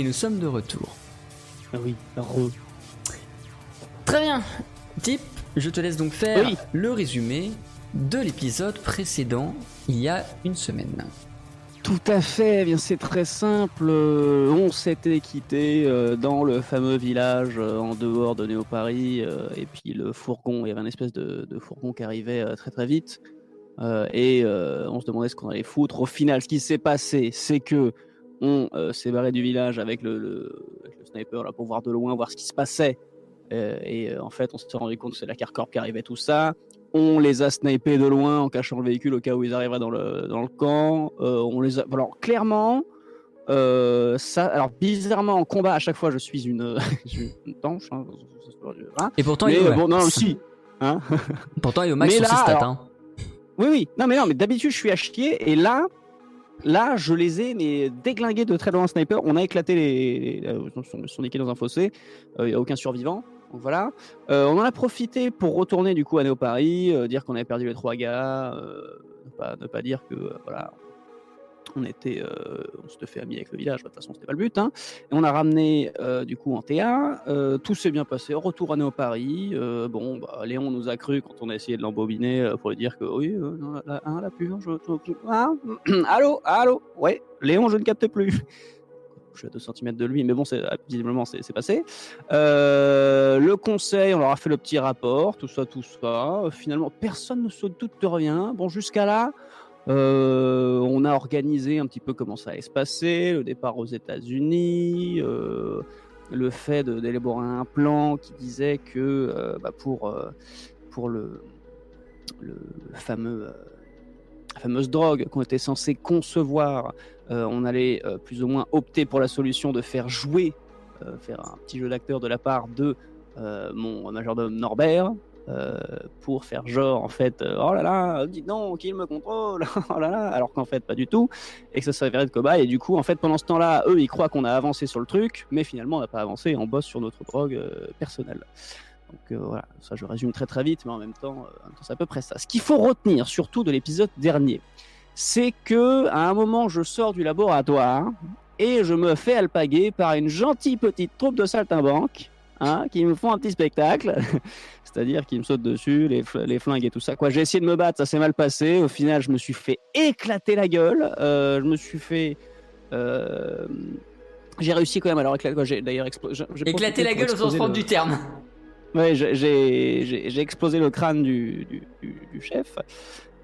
Et nous sommes de retour. Ah oui, re. Très bien. Tip, je te laisse donc faire Oui. le résumé de l'épisode précédent il y a une semaine. Tout à fait, eh bien c'est très simple. euh, On s'était quitté euh, dans le fameux village euh, en dehors de Néo-Paris, euh, et puis le fourgon, il y avait une espèce de, de fourgon qui arrivait très très vite, et on se demandait ce qu'on allait foutre. Au final, ce qui s'est passé, c'est que on euh, s'est barré du village avec le, le- avec le sniper là pour voir de loin, voir ce qui se passait, Euh, et euh, en fait, on s'est rendu compte que c'est la Carcorp qui arrivait tout ça. On les a snipés de loin en cachant le véhicule au cas où ils arriveraient dans le, dans le camp. Euh, on les a... Alors, clairement, ça... Alors, bizarrement, en combat, à chaque fois, je suis une, une tanche. hein, hein. Et pourtant, Mais il est bon, non, si. Hein Pourtant, il est au max Mais sur ses là, stats. alors- hein. oui, oui. Non, mais non, mais d'habitude, je suis à chier. Et là, là, je les ai mais déglingués de très loin sniper. On a éclaté les. euh, Ils sont, dans un fossé. Il n'y a aucun survivant. Donc voilà. Euh, on en a profité pour retourner du coup à Néo Paris, euh, dire qu'on avait perdu les trois gars, euh, ne, pas, ne pas dire que euh, voilà. On était, euh, on s'était fait ami avec le village. De toute façon, c'était pas le but. hein. Et on a ramené euh, du coup en TA. euh, tout s'est bien passé. Retour à Néo Paris. bon, bah, Léon nous a cru quand on a essayé de l'embobiner pour lui dire que oui, la, la, hein, ah, allô, allô, ouais, Léon, je ne capte plus. Je suis à 2 cm de lui, mais bon, visiblement, c'est, passé. Le conseil, on leur a fait le petit rapport, tout ça, tout ça. Finalement, personne ne se doute de rien. Bon, jusqu'à là, euh, on a organisé un petit peu comment ça allait se passer, le départ aux États-Unis, euh, le fait d'élaborer un plan qui disait que euh, bah, pour, pour le, fameux, la fameuse drogue qu'on était censé concevoir, on allait plus ou moins opter pour la solution de faire jouer, faire un petit jeu d'acteur de la part de mon majordome Norbert. Euh, pour faire genre en fait euh, oh là là dites donc qu'il me contrôle oh là là alors qu'en fait pas du tout et que ça s'avérait de cobaye et du coup en fait pendant ce temps-là eux ils croient qu'on a avancé sur le truc mais finalement on n'a pas avancé on bosse sur notre drogue euh, personnelle. Donc voilà ça je résume très très vite mais en même temps, en même temps, c'est à peu près ça. Ce qu'il faut retenir surtout de l'épisode dernier c'est que à un moment je sors du laboratoire et je me fais alpaguer par une gentille petite troupe de saltimbanques hein, qui me font un petit spectacle c'est-à-dire qu'ils me sautent dessus les, les flingues et tout ça quoi j'ai essayé de me battre ça s'est mal passé au final je me suis fait éclater la gueule euh, je me suis fait euh, j'ai réussi quand même alors j'ai d'ailleurs explo- profité la gueule au sens propre le- du terme. Ouais, j'ai- explosé le crâne du, du, du- du chef.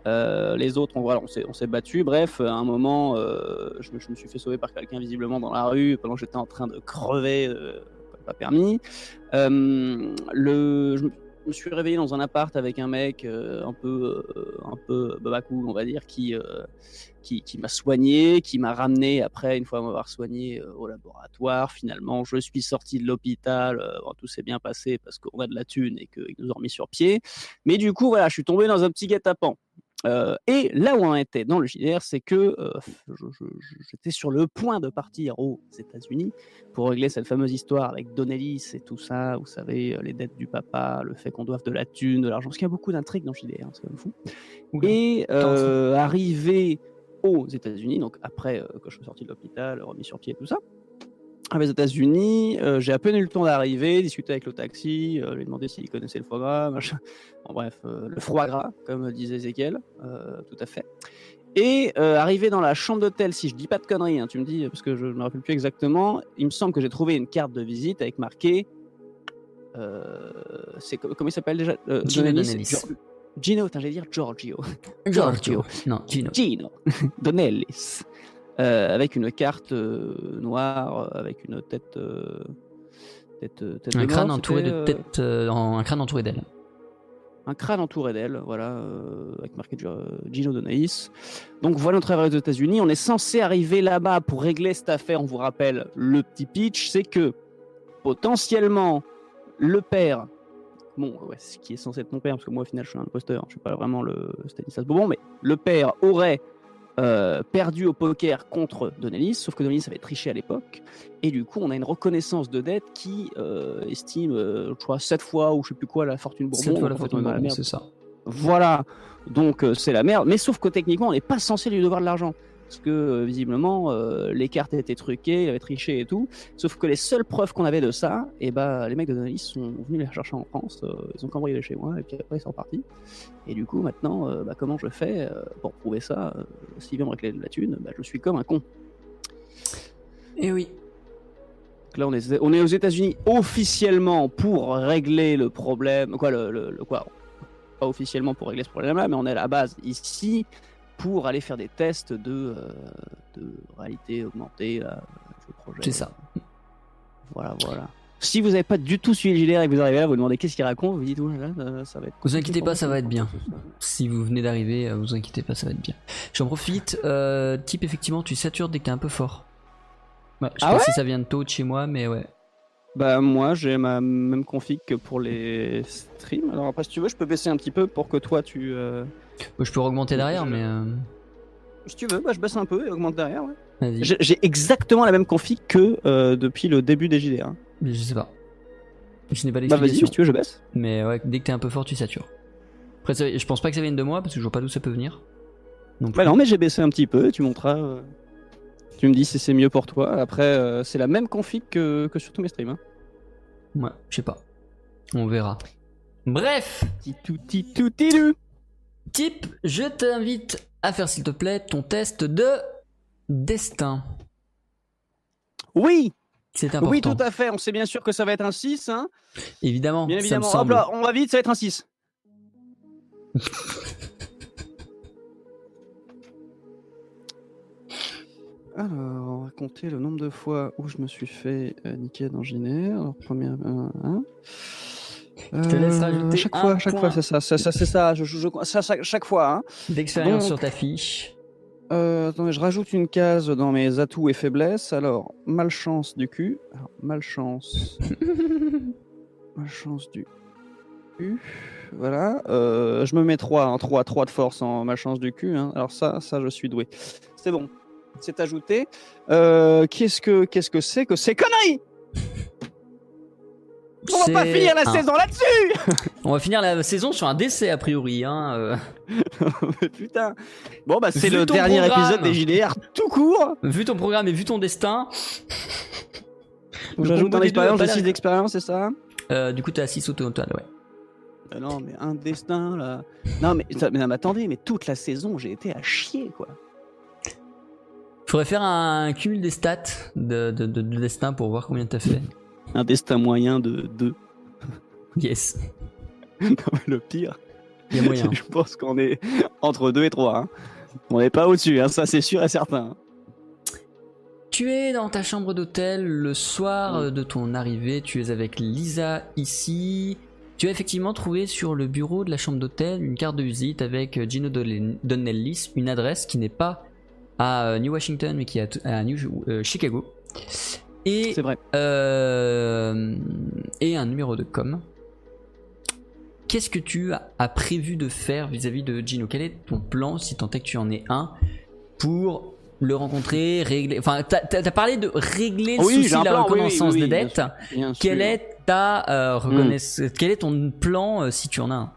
Euh, les autres, on, voilà, on s'est on s'est battu. Bref, à un moment, euh, je, me, je me suis fait sauver par quelqu'un visiblement dans la rue pendant que j'étais en train de crever, euh, pas permis. Euh, le, je me suis réveillé dans un appart avec un mec euh, un peu, euh, un peu babacou, on va dire, qui, qui, qui m'a soigné, qui m'a ramené après, une fois m'avoir soigné au laboratoire. Finalement, je suis sorti de l'hôpital, tout s'est bien passé parce qu'on a de la thune et qu'ils nous ont remis sur pied. Mais du coup, voilà, je suis tombé dans un petit guet-apens. Euh, et là où on était dans le JDR, c'est que euh, j'étais sur le point de partir aux États-Unis pour régler cette fameuse histoire avec Donnelly et tout ça, vous savez, euh, les dettes du papa, le fait qu'on doive de la thune, de l'argent, parce qu'il y a beaucoup d'intrigues dans le JDR, hein, c'est quand même fou. Oula. Et euh, arrivé aux États-Unis, donc après que je suis sorti de l'hôpital, remis sur pied et tout ça, aux États-Unis, euh, j'ai à peine eu le temps d'arriver, discuter avec le taxi, euh, lui demander s'il connaissait le foie gras, machin. Bon, bref, euh, le foie gras, comme disait Ezekiel, tout à fait. Et arrivé dans la chambre d'hôtel, si je dis pas de conneries, hein, tu me dis, parce que je ne me rappelle plus exactement, il me semble que j'ai trouvé une carte de visite avec marqué. c'est co- comment il s'appelle déjà Gino Donnelly, Gino, j'allais dire Giorgio. Giorgio. Non, Gino. Gino Donnellis. Euh, avec une carte euh, noire, euh, avec une tête, tête, tête Un de crâne mort, entouré de tête, en- un crâne entouré d'ailes. un crâne entouré d'elle, voilà, euh, avec marqué Gino Donaïs. Donc voilà notre arrivée aux États-Unis. On est censé arriver là-bas pour régler cette affaire. On vous rappelle le petit pitch, c'est que potentiellement le père, bon, ouais, ce qui est censé être mon père, parce que moi au final je suis un imposteur, je suis pas vraiment le Stanislas Bourbon, mais le père aurait euh, perdu au poker contre Donelis, sauf que Donelis avait triché à l'époque, et du coup on a une reconnaissance de dette qui euh, estime, euh, je crois, 7 fois ou je sais plus quoi la fortune Bourbon. Cette fois la fortune Bourbon, c'est ça. Voilà, donc c'est la merde. Mais sauf que techniquement, on n'est pas censé lui devoir de l'argent. Parce que euh, visiblement, euh, les cartes étaient truquées, il avait triché et tout. Sauf que les seules preuves qu'on avait de ça, et bah, les mecs de Donalis sont venus les chercher en France. euh, ils ont cambriolé chez moi, et puis après ils sont repartis. Et du coup, maintenant, euh, bah, comment je fais pour prouver ça euh, S'il vient me réclamer de la thune, bah, je suis comme un con. Et oui. Donc là, on est, on est aux États-Unis officiellement pour régler le problème. Quoi, le, le- le- quoi Pas officiellement pour régler ce problème-là, mais on est à la base ici pour aller faire des tests de, euh, de réalité augmentée. Là, projet. C'est ça. Voilà, voilà. Si vous n'avez pas du tout suivi le et que vous arrivez là, vous demandez qu'est-ce qu'il raconte, vous dites, ouais, là, euh, ça va être. Vous inquiétez pas, ça va être bien. Si vous venez d'arriver, euh, vous inquiétez pas, ça va être bien. J'en profite. euh, type, effectivement, tu satures dès que t'es un peu fort. Ouais, je sais Ah pas ouais? si ça vient de tôt de chez moi, mais ouais. Bah, moi, j'ai ma même config que pour les streams. Alors après, si tu veux, je peux baisser un petit peu pour que toi, tu. euh, je peux augmenter derrière, Je- mais euh, Si tu veux, bah, je baisse un peu et augmente derrière, ouais. J'ai exactement la même config que euh, depuis le début des JDR. hein. Mais Je sais pas. Je n'ai pas Bah vas-y, si tu veux, je baisse. mais ouais, dès que t'es un peu fort, tu satures. Après, ça- je pense pas que ça vienne de moi parce que je vois pas d'où ça peut venir. Non. Bah non, mais j'ai baissé un petit peu, tu monteras. Tu me dis si c'est mieux pour toi. Après, euh, c'est la même config que, que sur tous mes streams. Hein. Ouais, je sais pas. On verra. Bref, type, je t'invite à faire s'il te plaît ton test de destin. Oui, C'est important. oui, tout à fait. On sait bien sûr que ça va être un 6. Hein. Évidemment, Bien ça me évidemment. Hop semble. là, on va vite, ça va être un 6. Alors, on va compter le nombre de fois où je me suis fait euh, niquer dans Giner. Alors, première. euh, hein. Je te laisse Euh, rajouter chaque un fois, chaque point. fois, c'est ça, c'est ça, c'est ça. Je, je- ça, ça- chaque fois. Hein. D'expérience sur ta fiche. Euh, attendez, je rajoute une case dans mes atouts et faiblesses. Alors, malchance du cul. Alors, malchance. malchance du cul. Voilà. Euh, je me mets 3, hein, 3, 3 de force en malchance du cul. hein. Alors ça, ça, je suis doué. C'est bon. C'est ajouté. Euh, qu'est-ce que qu'est-ce que c'est que ces conneries? On va pas finir la un- saison là-dessus On va finir la saison sur un décès a priori. Hein. euh. Putain. Bon, bah c'est Vu le dernier programme. épisode des JDR tout court. Vu ton programme et vu ton destin, J'ajoute un expérience, j'ai 6 l'air- d'expérience, c'est ça? Euh, du coup t'es à 6 au total, ouais. Ah non, mais un destin là. Non, mais non, mais attendez, mais toute la saison, j'ai été à chier quoi. Faudrait faire un cumul des stats de, de, de- de destin pour voir combien t'as fait. Un destin moyen de 2. Yes, le pire, il y a moyen. je pense qu'on est entre 2 et 3. On n'est pas au-dessus, hein, ça c'est sûr et certain. Tu es dans ta chambre d'hôtel le soir de ton arrivée, tu es avec Lisa ici. Tu as effectivement trouvé sur le bureau de la chambre d'hôtel une carte de visite avec Gino Donnell- Donnellis, une adresse qui n'est pas à euh, New Washington mais qui est à à New euh, Chicago. Et, C'est vrai. euh, et un numéro de com. Qu'est-ce que tu as, prévu de faire vis-à-vis de Gino? Quel est ton plan, si tant est que tu en aies un, pour le rencontrer, régler. Enfin, t'as as parlé de régler le Oui, souci de la plan, oui, oui, reconnaissance oui, des oui, bien dettes. sûr, Bien Quel est ta euh, reconnaisse- Quel est ton plan euh, si tu en as un?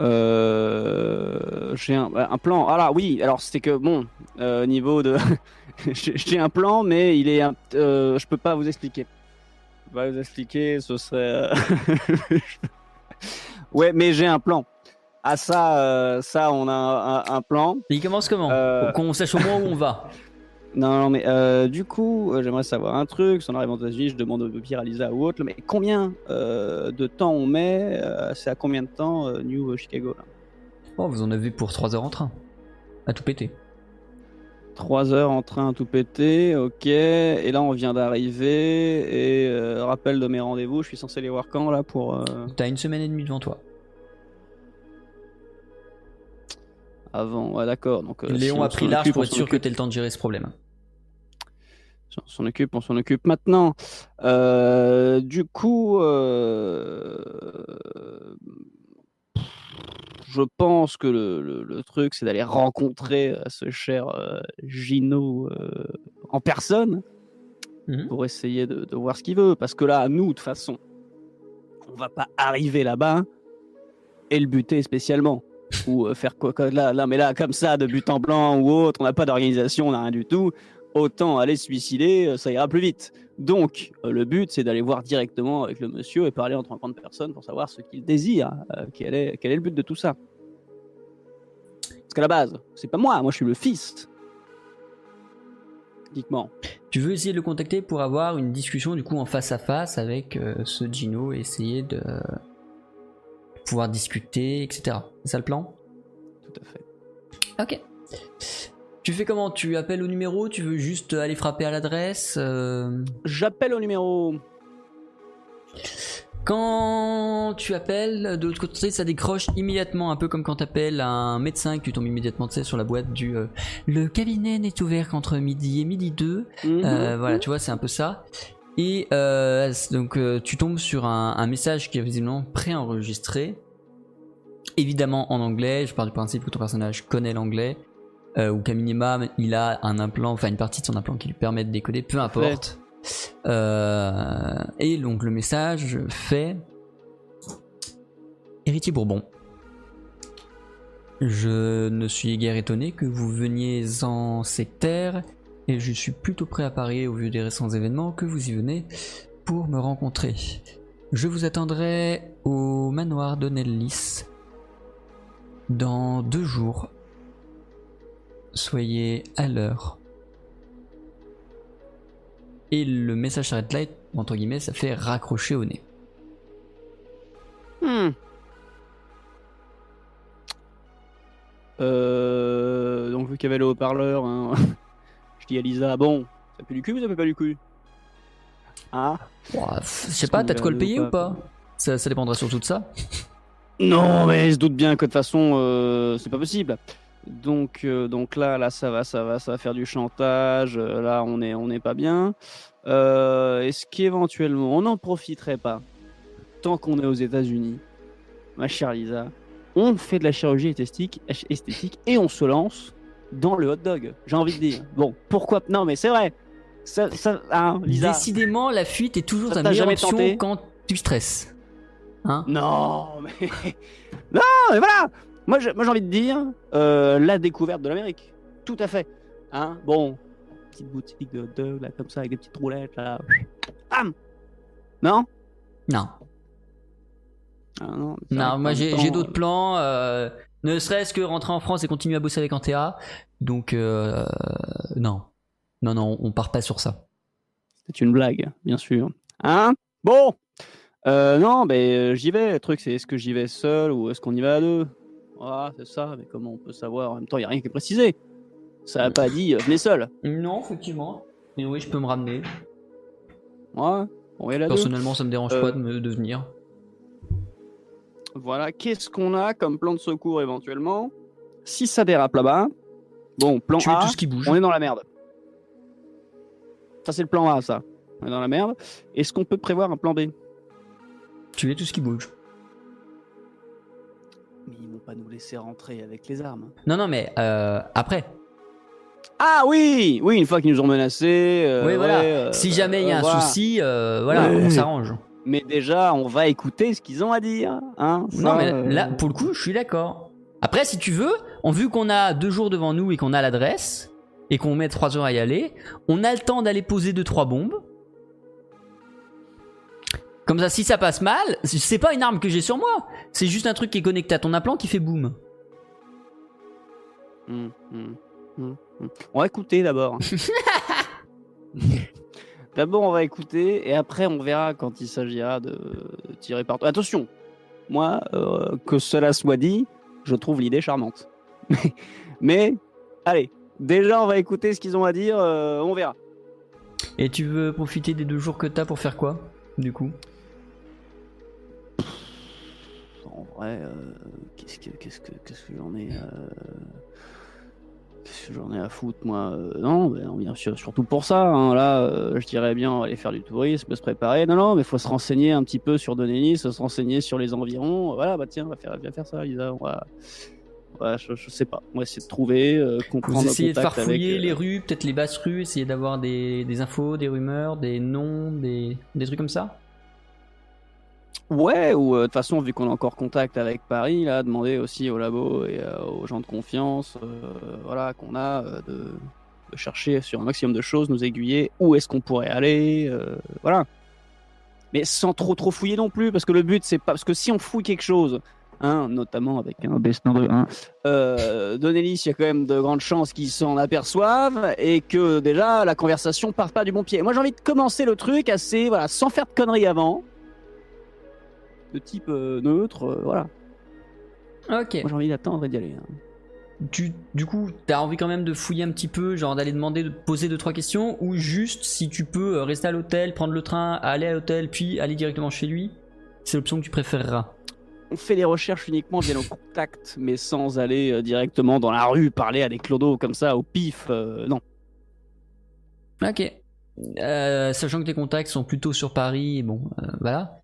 Euh, j'ai un, un plan. Ah là, oui. Alors c'est que bon, euh, niveau de, j'ai un plan, mais il est, un- euh, je peux pas vous expliquer. Je peux pas vous expliquer, ce serait. euh, ouais, mais j'ai un plan. Ah ça, euh, ça, on a un, un- plan. Il commence comment? Euh, Qu'on sache au moins où on va. Non, mais euh, du coup, euh, j'aimerais savoir un truc. Si on arrive aux États-Unis, je demande au pire à Lisa ou autre. Mais combien euh, de temps on met euh, C'est à combien de temps New Chicago là? Oh, vous en avez pour 3 heures en train. À tout péter. 3 heures en train tout péter, ok. Et là, on vient d'arriver. Et rappel de mes rendez-vous, je suis censé les voir quand là pour. euh, T'as une semaine et demie devant toi. Avant, ouais, d'accord. Donc, euh, si Léon on a pris large pour être sûr que t'aies le temps de gérer ce problème. On s'en occupe, on s'en occupe maintenant. Euh, du coup, euh, je pense que le, le- le truc, c'est d'aller rencontrer ce cher euh, Gino en personne Mhm. pour essayer de, de voir ce qu'il veut. Parce que là, nous, de toute façon, on va pas arriver là-bas et le buter spécialement. Ou euh, faire quoi, là, là, mais là, comme ça, de but en blanc ou autre, on n'a pas d'organisation, on n'a rien du tout. Autant aller se suicider, euh, ça ira plus vite. Donc, euh, le but, c'est d'aller voir directement avec le monsieur et parler en 30 personnes pour savoir ce qu'il désire, quel, est, quel est le but de tout ça. Parce qu'à la base, c'est pas moi, moi je suis le fils. Dites-moi. Tu veux essayer de le contacter pour avoir une discussion du coup en face à face avec ce Gino essayer de pouvoir discuter, etc. C'est ça le plan? Tout à fait. Ok. Tu fais comment? Tu appelles au numéro? Tu veux juste aller frapper à l'adresse Euh, J'appelle au numéro. Quand tu appelles, de l'autre côté, ça décroche immédiatement, un peu comme quand tu appelles un médecin que tu tombes immédiatement tu sais, sur la boîte du euh, Le cabinet n'est ouvert qu'entre midi et midi 2. Mhm. Euh, voilà, tu vois, c'est un peu ça. Et euh, donc euh, tu tombes sur un, message qui est visiblement préenregistré, évidemment en anglais. Je pars du principe que ton personnage connaît l'anglais, euh, ou qu'à minimum il a un implant, enfin une partie de son implant qui lui permet de décoder, peu importe. Et donc le message fait Héritier Bourbon. Je ne suis guère étonné que vous veniez en sectaire et je suis plutôt prêt à parier au vu des récents événements que vous y venez pour me rencontrer. Je vous attendrai au manoir de Nellis dans deux jours. Soyez à l'heure. Et le message s'arrête et, entre guillemets, ça fait raccrocher au nez. Hmm. Euh, donc, vu qu'il y avait le haut-parleur, hein, je Lisa Bon, ça pue du cul ou ça pue pas du cul? Ah Ouah, pff, je sais pas, t'as de quoi le payer ou pas ça, ça dépendra surtout de ça. Non, mais se doute bien que de toute façon, euh, c'est pas possible. Donc, euh, donc là, là, ça va, ça va, ça va faire du chantage. euh, Là, on est, on n'est pas bien. Euh, Est-ce qu'éventuellement, on n'en profiterait pas tant qu'on est aux États-Unis, ma chère Lisa, on fait de la chirurgie esthétique, esthétique et on se lance dans le hot dog. J'ai envie de dire. Bon, pourquoi Non, mais c'est vrai. Ça, ça, hein, Lisa. Décidément, la fuite est toujours ta meilleure option tenté quand tu stresses. Hein? Non, mais non, mais voilà. Moi, j'ai envie de dire euh, la découverte de l'Amérique. Tout à fait. Hein bon, petite boutique de hot dog là, comme ça, avec des petites roulettes là. Bam. Non? Non. Ah, non, moi j'ai d'autres plans. euh, ne serait-ce que rentrer en France et continuer à bosser avec Antea. Donc, euh, non. Non, non, on part pas sur ça. C'est une blague, bien sûr. Hein? Bon. Euh, non, mais euh, j'y vais. Le truc, c'est est-ce que j'y vais seul ou est-ce qu'on y va à deux? Voilà, c'est ça. Mais comment on peut savoir? En même temps, il n'y a rien qui est précisé. Ça n'a pas dit euh, venez seul. Non, effectivement. Mais oui, je peux me ramener. Ouais, on va y aller à deux. Personnellement, ça me dérange pas de, me, de venir. Voilà, qu'est-ce qu'on a comme plan de secours éventuellement? Si ça dérape là-bas, bon, plan Tuer A, tout ce qui bouge. on est dans la merde. Ça, c'est le plan A, ça. On est dans la merde. Est-ce qu'on peut prévoir un plan B? Tuer tout ce qui bouge. Mais ils vont pas nous laisser rentrer avec les armes. Non, non, mais euh, après. Ah oui Oui, une fois qu'ils nous ont menacés. euh, oui, voilà. ouais, euh, si jamais il y a euh, un voilà. souci, euh, voilà, on s'arrange. Mais déjà, on va écouter ce qu'ils ont à dire. Hein, non, mais euh, là, pour le coup, je suis d'accord. Après, si tu veux, en vu qu'on a deux jours devant nous et qu'on a l'adresse, et qu'on met trois heures à y aller, on a le temps d'aller poser deux, trois bombes. Comme ça, si ça passe mal, c'est pas une arme que j'ai sur moi. C'est juste un truc qui est connecté à ton implant qui fait boum. hum, hum, hum. On va écouter d'abord. d'abord, on va écouter et après, on verra quand il s'agira de tirer partout. Attention, moi, euh, que cela soit dit, je trouve l'idée charmante. mais, allez, Déjà, on va écouter ce qu'ils ont à dire. euh, on verra. Et tu veux profiter des deux jours que t'as pour faire quoi, du coup? En vrai, euh, qu'est-ce que qu'est-ce que qu'est-ce que j'en ai j'en ai à foutre moi euh, Non, ben, sur- surtout pour ça. hein. Là, euh, je dirais bien on va aller faire du tourisme, se préparer. Non, non, mais faut se renseigner un petit peu sur Donélis, se renseigner sur les environs. Voilà, bah tiens, on va faire, viens faire ça, Lisa. On va, ouais, je, je sais pas. On va essayer de trouver, euh, comprendre. Vous essayez de farfouiller avec, euh, les rues, peut-être les basses rues, essayer d'avoir des, des infos, des rumeurs, des noms, des, des trucs comme ça? Ouais, ou euh, de toute façon, vu qu'on a encore contact avec Paris, là, demander aussi au labo et euh, aux gens de confiance, euh, voilà, qu'on a, de, de chercher sur un maximum de choses, nous aiguiller, où est-ce qu'on pourrait aller, voilà. Mais sans trop trop fouiller non plus, parce que le but, c'est pas. Parce que si on fouille quelque chose, hein, notamment avec un Bestin de hein, euh, Donélis, il y a quand même de grandes chances qu'ils s'en aperçoivent et que déjà la conversation part pas du bon pied. Moi, j'ai envie de commencer le truc assez, voilà, sans faire de conneries avant de type euh, neutre, euh, voilà. Ok. Moi j'ai envie d'attendre et d'y aller. hein. Tu, du coup, t'as envie quand même de fouiller un petit peu, genre d'aller demander, de poser deux trois questions, ou juste si tu peux euh, rester à l'hôtel, prendre le train, aller à l'hôtel, puis aller directement chez lui, c'est l'option que tu préféreras. On fait les recherches uniquement via nos contacts, mais sans aller euh, directement dans la rue parler à des clodos comme ça au pif. euh, non. Ok. Euh, sachant que tes contacts sont plutôt sur Paris, bon, euh, voilà.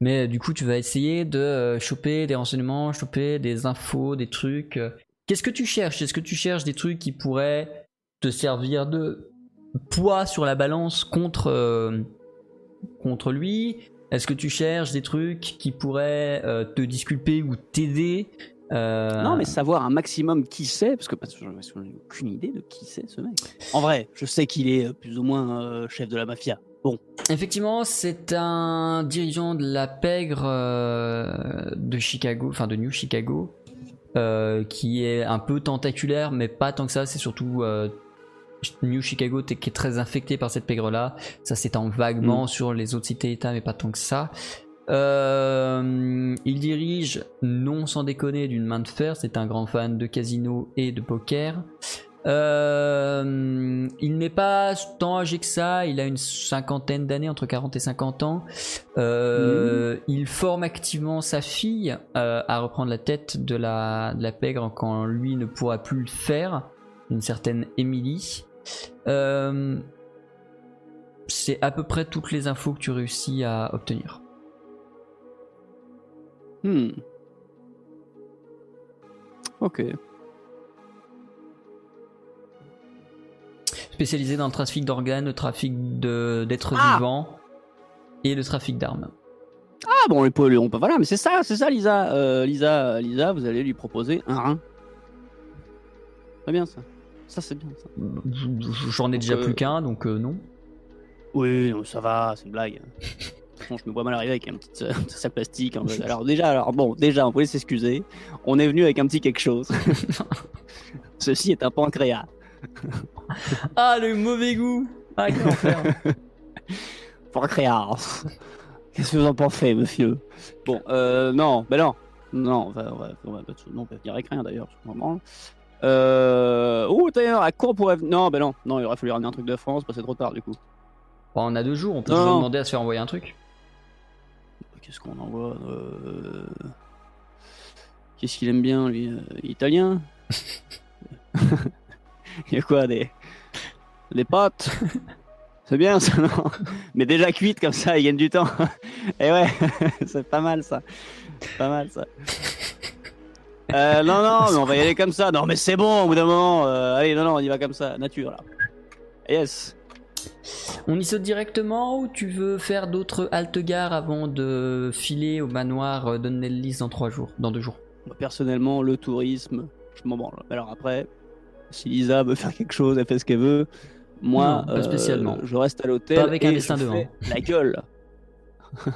Mais du coup, tu vas essayer de euh, choper des renseignements, choper des infos, des trucs. Qu'est-ce que tu cherches? Est-ce que tu cherches des trucs qui pourraient te servir de poids sur la balance contre, contre lui? Est-ce que tu cherches des trucs qui pourraient te disculper ou t'aider? Euh, Non, mais savoir un maximum qui c'est, parce que parce que j'en ai aucune idée de qui c'est ce mec. En vrai, je sais qu'il est euh, plus ou moins euh, chef de la mafia. Bon, Effectivement, c'est un dirigeant de la pègre euh, de Chicago, enfin de New Chicago, euh, qui est un peu tentaculaire, mais pas tant que ça. C'est surtout euh, New Chicago qui est très infecté par cette pègre-là. Ça s'étend vaguement sur les autres cités-États, mais pas tant que ça. Euh, il dirige, non sans déconner, d'une main de fer. C'est un grand fan de casino et de poker. Euh, il n'est pas tant âgé que ça, il a une cinquantaine d'années, entre 40 et 50 ans. Euh, Il forme activement sa fille euh, à reprendre la tête de la, de la pègre quand lui ne pourra plus le faire, une certaine Emily. Euh, C'est à peu près toutes les infos que tu réussis à obtenir. Hmm. Ok. Spécialisé dans le trafic d'organes, le trafic de- d'êtres Ah vivants et le trafic d'armes. Ah bon, on peut, on peut, voilà, mais c'est ça, c'est ça, Lisa. Euh, Lisa, Lisa, vous allez lui proposer un rein. Très bien ça. Ça c'est bien ça. J'en ai déjà euh, plus qu'un, donc euh, non. Oui, non, ça va, c'est une blague. Je me vois mal arriver avec un petit, euh, petit sac plastique. en Alors déjà, alors bon, déjà, on peut s'excuser. On est venu avec un petit quelque chose. Ceci est un pancréas. Ah, le mauvais goût Ah, quel enfer Pancréas. Qu'est-ce que vous en pensez, monsieur? Bon, euh, non, ben non, non, on va, on va, on va, non, on va venir avec rien d'ailleurs. Euh... Oh, d'ailleurs, à quoi on pourrait... Non, ben non, non, il aurait fallu ramener un truc de France, parce que c'est trop tard du coup. Bon, On a deux jours, on peut non. demander à se faire envoyer un truc. Qu'est-ce qu'on envoie euh... Qu'est-ce qu'il aime bien, lui euh, Italien Il y a quoi, des... Des pâtes? C'est bien ça, non? Mais déjà cuites comme ça, ils gagnent du temps. Et ouais, c'est pas mal ça. Pas mal ça. Euh, non, non, mais on va y aller comme ça. Non, mais c'est bon, au bout d'un moment. euh, allez, non, non, on y va comme ça. Nature, là. Yes. On y saute directement ou tu veux faire d'autres haltes-gares avant de filer au manoir euh, Donnellis dans trois jours, dans deux jours? Personnellement, le tourisme, je m'en branle. Alors après, si Lisa veut faire quelque chose, elle fait ce qu'elle veut. Moi, Non, pas euh, spécialement. je reste à l'hôtel. Avec un et destin je devant. fais La gueule.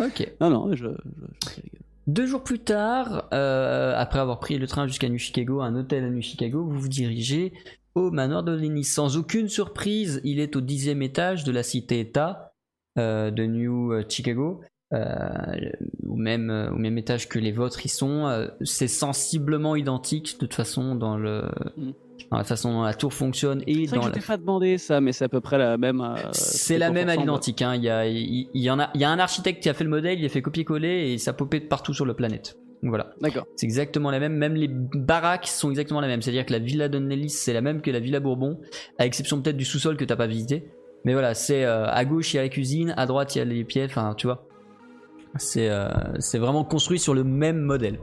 Ok. Non, non, je, je, je fais la gueule. Deux jours plus tard, euh, après avoir pris le train jusqu'à New Chicago, un hôtel à New Chicago, vous vous dirigez au manoir de Lenny. Sans aucune surprise, il est au dixième étage de la cité-État euh, de New Chicago. euh, au, même, euh, au même étage que les vôtres, ils sont. euh, c'est sensiblement identique de toute façon dans, le, Mm. dans la façon dont la tour fonctionne et C'est vrai dans que je la- pas demandé ça, mais c'est à peu près la même. euh, c'est la même à l'identique. hein. Il, y a, il, il y en a, il y a un architecte qui a fait le modèle, il a fait copier-coller et ça popait de partout sur la planète. Voilà, D'accord. c'est exactement la même. Même les baraques sont exactement la même. C'est-à-dire que la villa de Nellis, c'est la même que la villa Bourbon, à exception peut-être du sous-sol que t'as pas visité. Mais voilà, c'est euh, à gauche il y a la cuisine, à droite il y a les pieds. Enfin, tu vois, c'est euh, c'est vraiment construit sur le même modèle.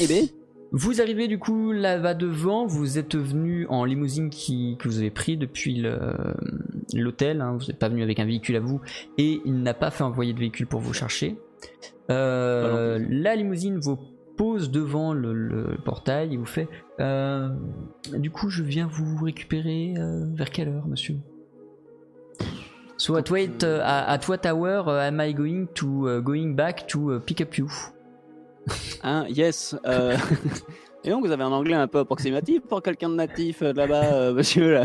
Eh ben, Vous arrivez du coup là-bas devant, vous êtes venu en limousine qui, que vous avez pris depuis l'hôtel, hein, vous n'êtes pas venu avec un véhicule à vous et il n'a pas fait envoyer de véhicule pour vous chercher. Euh, la limousine vous pose devant le, le portail et vous fait euh, Du coup, je viens vous récupérer euh, vers quelle heure, monsieur? So at, wait, uh, at what hour am I going to uh, going back to uh, pick up you? Hein, yes. euh, Et donc, vous avez un anglais un peu approximatif pour quelqu'un de natif euh, là-bas, euh, monsieur. Là.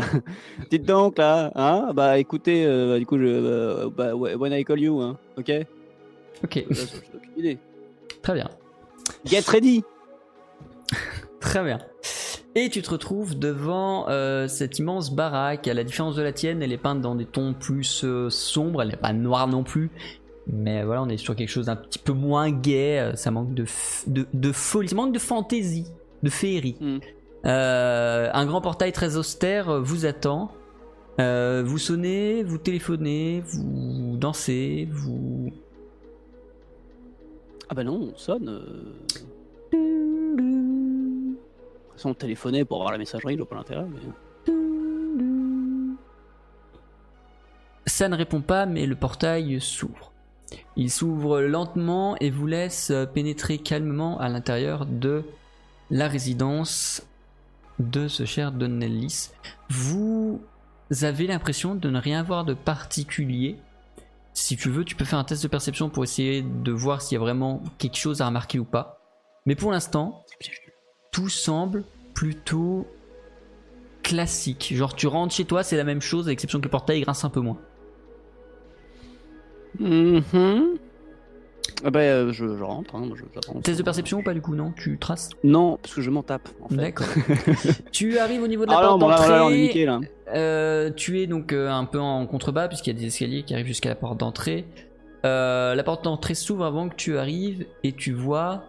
Dites donc, là. Hein bah, écoutez, euh, du coup, je, bah, when I call you, hein, ok? Ok, idée. très bien. Get ready Très bien. Et tu te retrouves devant euh, cette immense baraque. À la différence de la tienne, elle est peinte dans des tons plus euh, sombres. Elle n'est pas noire non plus. Mais voilà, on est sur quelque chose d'un petit peu moins gai. euh, Ça manque de, de, de folie. Ça manque de fantaisie, de féerie. Hmm. Euh, un grand portail très austère euh, vous attend. Euh, vous sonnez, vous téléphonez, vous dansez, vous Ah bah non, on sonne. euh. De toute façon, on téléphonait pour avoir la messagerie, vois pas l'intérêt. Mais... Ça ne répond pas, mais le portail s'ouvre. Il s'ouvre lentement et vous laisse pénétrer calmement à l'intérieur de la résidence de ce cher Don Nellis. Vous avez l'impression de ne rien voir de particulier. Si tu veux, tu peux faire un test de perception pour essayer de voir s'il y a vraiment quelque chose à remarquer ou pas. Mais pour l'instant, tout semble plutôt classique. Genre tu rentres chez toi, c'est la même chose, à exception que le portail grince un peu moins. Mhm. Ah bah, euh, je, je rentre. Hein, je-. Test de perception ou pas du coup, non? Tu traces? Non, parce que je m'en tape. En fait. D'accord. tu arrives au niveau de la Ah porte d'entrée. là, là. Euh, tu es donc euh, un peu en contrebas puisqu'il y a des escaliers qui arrivent jusqu'à la porte d'entrée. La porte d'entrée s'ouvre avant que tu arrives et tu vois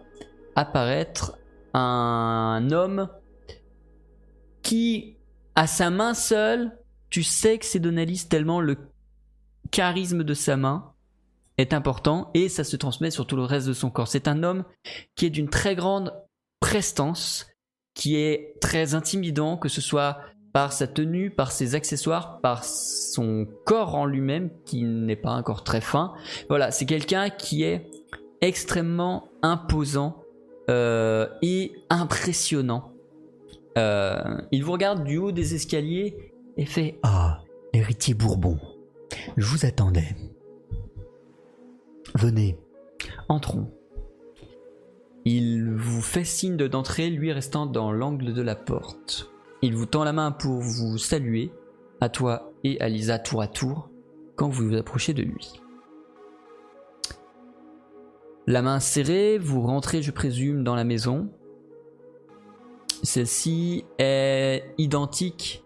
apparaître un homme qui, à sa main seule, tu sais que c'est Donalis tellement le charisme de sa main est important et ça se transmet sur tout le reste de son corps. C'est un homme qui est d'une très grande prestance, qui est très intimidant, que ce soit par sa tenue, par ses accessoires, par son corps en lui-même, qui n'est pas un corps très fin. Voilà, c'est quelqu'un qui est extrêmement imposant euh, et impressionnant. Euh, il vous regarde du haut des escaliers et fait Ah, l'héritier Bourbon. Je vous attendais. Venez. Entrons. Il vous fait signe de- d'entrer, lui restant dans l'angle de la porte. Il vous tend la main pour vous saluer, à toi et à Lisa tour à tour, quand vous vous approchez de lui. La main serrée, vous rentrez, je présume, dans la maison. Celle-ci est identique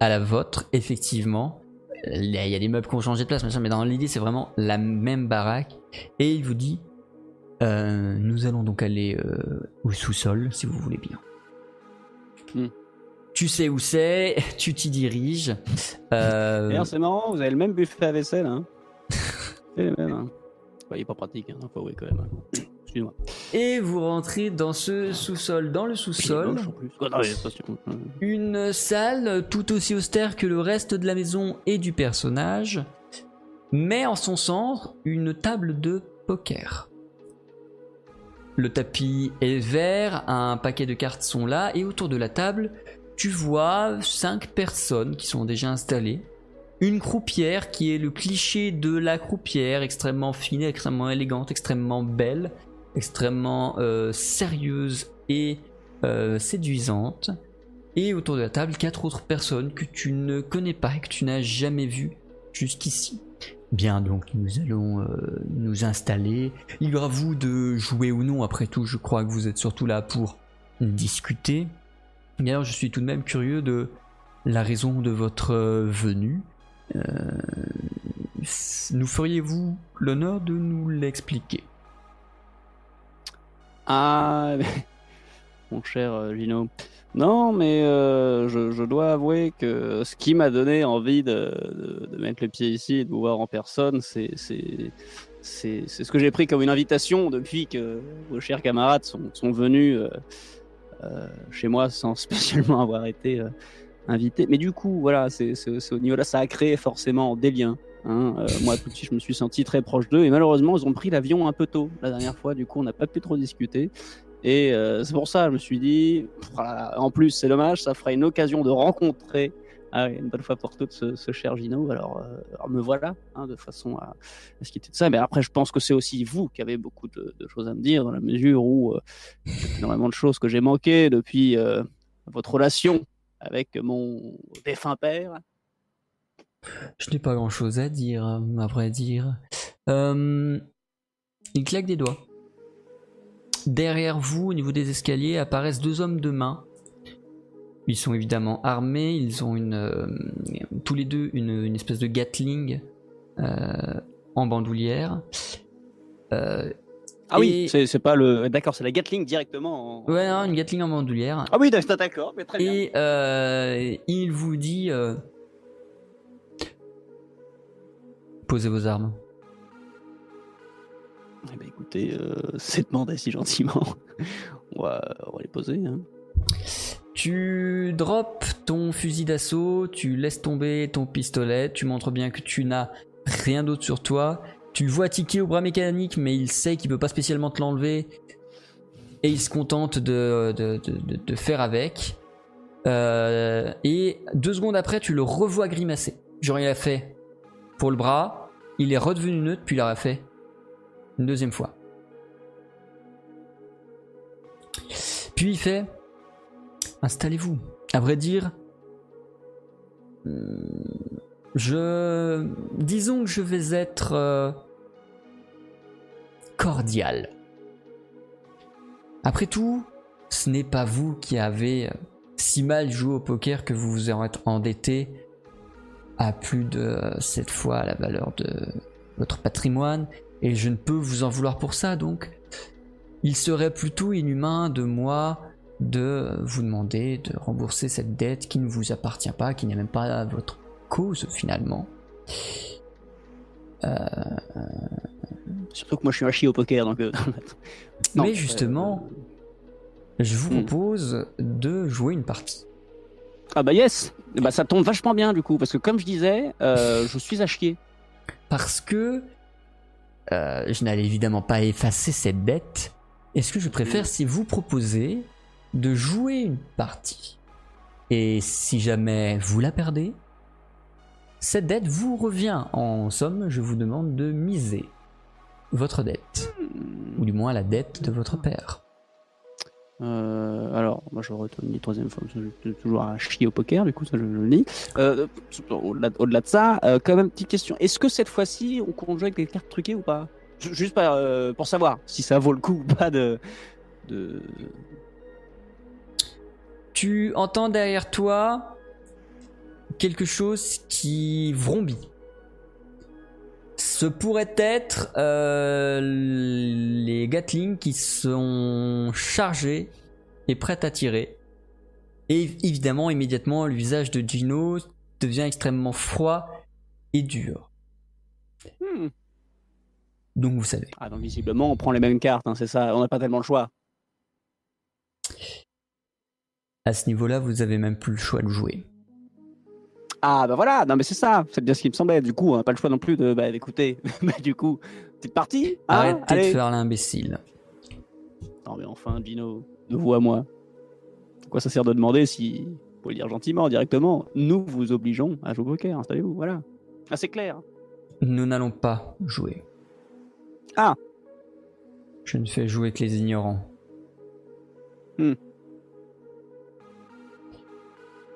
à la vôtre, effectivement. Il y a des meubles qui ont changé de place, mais dans l'idée, c'est vraiment la même baraque. Et il vous dit euh, Nous allons donc aller euh, au sous-sol, si vous voulez bien. Hmm. Tu sais où c'est, tu t'y diriges. Euh, c'est marrant, vous avez le même buffet à vaisselle. Hein. c'est le même. Hein. Ouais, il est pas pratique, hein. faut avouer quand même. hein. Excuse-moi. et vous rentrez dans ce sous-sol. Dans le sous-sol, sûr. une salle tout aussi austère que le reste de la maison et du personnage, mais en son centre une table de poker. Le tapis est vert, un paquet de cartes sont là, et autour de la table, tu vois cinq personnes qui sont déjà installées. Une croupière qui est le cliché de la croupière, extrêmement fine, extrêmement élégante, extrêmement belle, extrêmement euh, sérieuse et euh, séduisante. Et autour de la table, quatre autres personnes que tu ne connais pas et que tu n'as jamais vues jusqu'ici. Bien, donc nous allons euh, nous installer. Libre à vous de jouer ou non, après tout, je crois que vous êtes surtout là pour discuter. Alors, je suis tout de même curieux de la raison de votre venue. Nous feriez-vous l'honneur de nous l'expliquer? Ah, mon cher euh, Gino. Non, mais euh, je, je dois avouer que ce qui m'a donné envie de, de- mettre le pied ici et de vous voir en personne, c'est ce que j'ai pris comme une invitation depuis que vos chers camarades sont, sont venus euh, chez moi sans spécialement avoir été invités. Mais du coup, voilà, c'est au niveau là, ça a créé forcément des liens. Hein. Euh, moi, tout suite, je me suis senti très proche d'eux et malheureusement, ils ont pris l'avion un peu tôt la dernière fois. Du coup, on n'a pas pu trop discuter. Et euh, c'est pour ça, je me suis dit, en plus, c'est dommage, ça fera une occasion de rencontrer ah, une bonne fois pour toutes ce, cher Gino. Alors, euh, me voilà, hein, de façon à, à se quitter de ça. Mais après, je pense que c'est aussi vous qui avez beaucoup de, de choses à me dire, dans la mesure où il y a énormément de choses que j'ai manquées depuis votre relation avec mon défunt père. Je n'ai pas grand chose à dire, à vrai dire. Euh, il claque des doigts. Derrière vous, au niveau des escaliers, apparaissent deux hommes de main. Ils sont évidemment armés, ils ont une, euh, tous les deux une, une espèce de gatling euh, en bandoulière. Ah oui, c'est pas le. D'accord, c'est la Gatling directement. En... ouais, non, une gatling en bandoulière. Ah oui, d'accord, mais très bien. Et il vous dit Posez vos armes. Eh ben, écoutez, euh, c'est demandé si gentiment. on, va, on va les poser. Hein. Tu drops ton fusil d'assaut, tu laisses tomber ton pistolet, tu montres bien que tu n'as rien d'autre sur toi. Tu le vois tiquer au bras mécanique, mais il sait qu'il peut pas spécialement te l'enlever. Et il se contente de, de, de- de- de faire avec. Euh, et deux secondes après, tu le revois grimacer. Genre, il a fait pour le bras, il est redevenu neutre, puis il a fait une deuxième fois. Puis il fait Installez-vous. À vrai dire, hmm, je. Disons que je vais être. euh, cordial. Après tout, ce n'est pas vous qui avez euh, si mal joué au poker que vous vous êtes endetté à plus de euh, cette fois la valeur de votre patrimoine, et je ne peux vous en vouloir pour ça, donc il serait plutôt inhumain de moi de vous demander de rembourser cette dette qui ne vous appartient pas, qui n'est même pas votre cause finalement. Surtout que moi je suis un chier au poker, donc. euh, non, Mais justement, je vous Hmm. propose de jouer une partie. Ah bah yes Eh Bah ça tombe vachement bien du coup, parce que comme je disais, euh, je suis à chier. Parce que euh, je n'allais évidemment pas effacer cette dette. Et ce que je préfère, c'est vous proposer de jouer une partie? Et si jamais vous la perdez, cette dette vous revient. En somme, je vous demande de miser votre dette. Ou du moins la dette de votre père. Euh, alors, moi je retourne une troisième fois, je toujours à chier au poker, du coup, ça je, le dis. Euh, Au-delà de ça, euh, quand même, petite question. Est-ce que cette fois-ci, on compte jouer avec des cartes truquées ou pas? Ju- Juste pour savoir si ça vaut le coup ou pas de. de... Tu entends derrière toi quelque chose qui vrombit. Ce pourrait être euh, les Gatling qui sont chargés et prêts à tirer. Et évidemment, immédiatement, le visage de Gino devient extrêmement froid et dur. Hmm. Donc vous savez. Ah, donc visiblement, on prend les mêmes cartes, hein, c'est ça, on n'a pas tellement le choix. À ce niveau-là, vous avez même plus le choix de jouer. Ah, bah voilà, non mais c'est ça, c'est bien ce qui me semblait. Du coup, on n'a pas le choix non plus de. Bah d'écouter. bah du coup, petite partie hein Arrêtez de faire l'imbécile. Non mais enfin, Gino, de vous à moi. Quoi ça sert de demander si, pour le dire gentiment, directement, nous vous obligeons à jouer au poker, installez-vous, voilà. Ah c'est clair. Nous n'allons pas jouer. Ah. Je ne fais jouer que les ignorants. Hmm.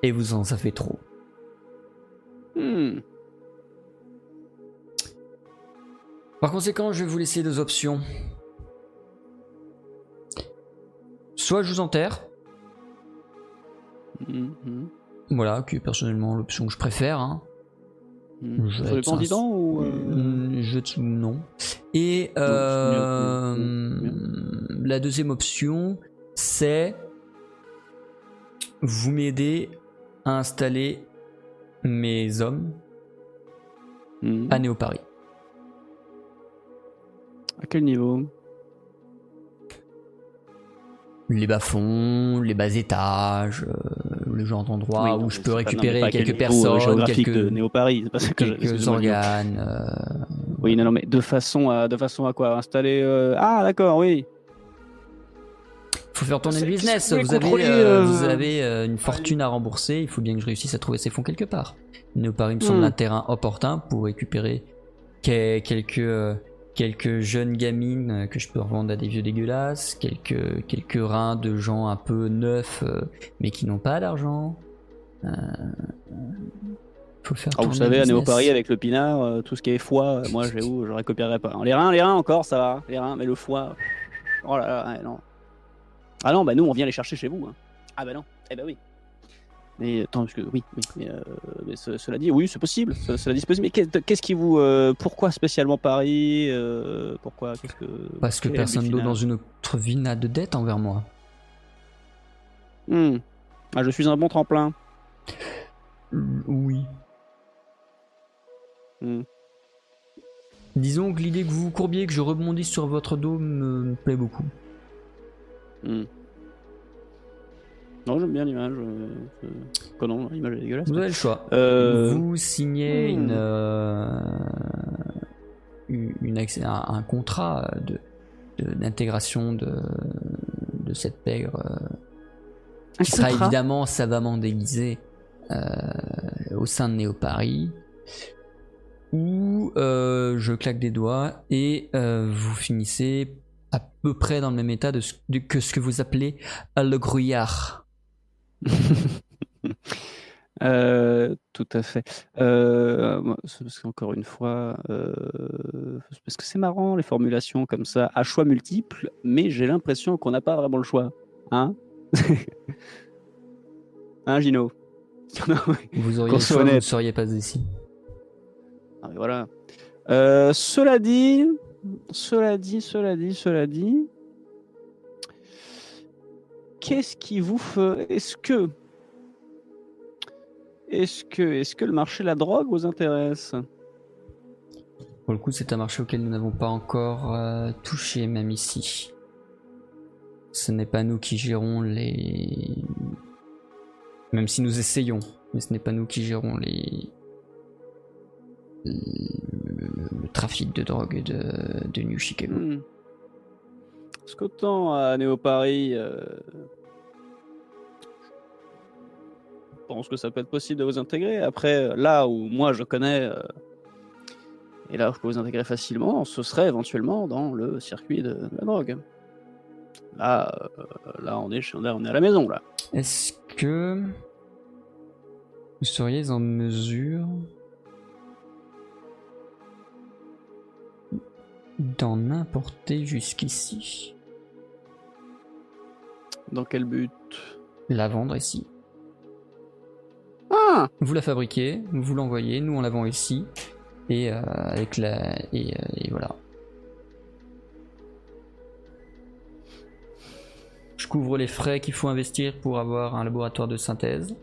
Et vous en savez trop. Par conséquent, je vais vous laisser deux options. Soit je vous enterre, Mhm, voilà, qui est personnellement l'option que je préfère. Hein. Mhm. Je vais être ou euh, Mm, Je non. Et euh, la deuxième option, c'est vous m'aidez à installer mes hommes mhm. à Néo-Paris. À quel niveau Les bas-fonds, les bas étages, euh, le genre d'endroit Oui, où je peux non, récupérer quelques personnes, quelques, de pas que je- quelques organes. euh, Oui, non, non, mais de façon à, de façon à quoi? Installer. euh, Ah, d'accord, oui. faut faire tourner le business. Vous avez, euh, vous avez euh, une fortune à rembourser. Il faut bien que je réussisse à trouver ces fonds quelque part. Néo-Paris me semble Hmm. un terrain opportun pour récupérer que- quelques, quelques jeunes gamines euh, que je peux revendre à des vieux dégueulasses, quelques, quelques reins de gens un peu neufs euh, mais qui n'ont pas d'argent. Euh, faut faire Ah, vous savez, à Néo business. Paris avec le pinard, euh, tout ce qui est foie, moi j'avoue, je récupérerais pas. Les reins, les reins encore, ça va. Les reins, mais le foie. Oh là là, ouais, non. Ah non, bah nous on vient les chercher chez vous. hein. Ah bah non, eh bah oui. Mais attends, parce que oui, oui, mais, euh, mais ce- cela dit, oui, c'est possible. ce- Cela dit, c'est possible. Mais qu'est- qu'est-ce qui vous, euh, pourquoi spécialement Paris euh, Pourquoi que Parce que personne d'autre dans une autre vie n'a de dette envers moi. Hmm. Ah, je suis un bon tremplin. Oui. Hmm. Disons que l'idée que vous vous courbiez, que je rebondisse sur votre dos me, me plaît beaucoup. Hmm. Non, j'aime bien l'image. euh, euh, quoi non, l'image est dégueulasse. Vous avez le choix. Euh, Vous signez hmm. une, euh, une, une accès- un, un contrat de de- d'intégration de, de cette pègre euh, un qui sera évidemment savamment déguisé euh, au sein de Néo Paris où euh, je claque des doigts et euh, vous finissez à peu près dans le même état de ce, de- que ce que vous appelez le grouillard. Euh, tout à fait. Euh, parce qu'encore une fois, euh, c'est parce que c'est marrant les formulations comme ça, à choix multiples, mais j'ai l'impression qu'on n'a pas vraiment le choix. Hein Hein, Gino Vous auriez Qu'on le soit choix, vous ne seriez pas ici. Ah, mais voilà. Euh, cela dit, cela dit, cela dit, cela dit, qu'est-ce qui vous fait Est-ce que, est-ce que, est-ce que le marché de la drogue vous intéresse? Pour le coup, c'est un marché auquel nous n'avons pas encore euh, touché, même ici. Ce n'est pas nous qui gérons les. Même si nous essayons, mais ce n'est pas nous qui gérons les. Le, le- le trafic de drogue de, de New Chicago. Hmm. Parce qu'autant à Néo Paris, euh, je pense que ça peut être possible de vous intégrer. Après, là où moi je connais euh, et là où je peux vous intégrer facilement, ce serait éventuellement dans le circuit de, la drogue. Là, euh, là, on est, là, on est à la maison là. Est-ce que vous seriez en mesure d'en importer jusqu'ici? Dans quel but? La vendre ici Ah, Vous la fabriquez, vous l'envoyez, nous on la vend ici, et euh, avec la et, euh, et voilà. Je couvre les frais qu'il faut investir pour avoir un laboratoire de synthèse.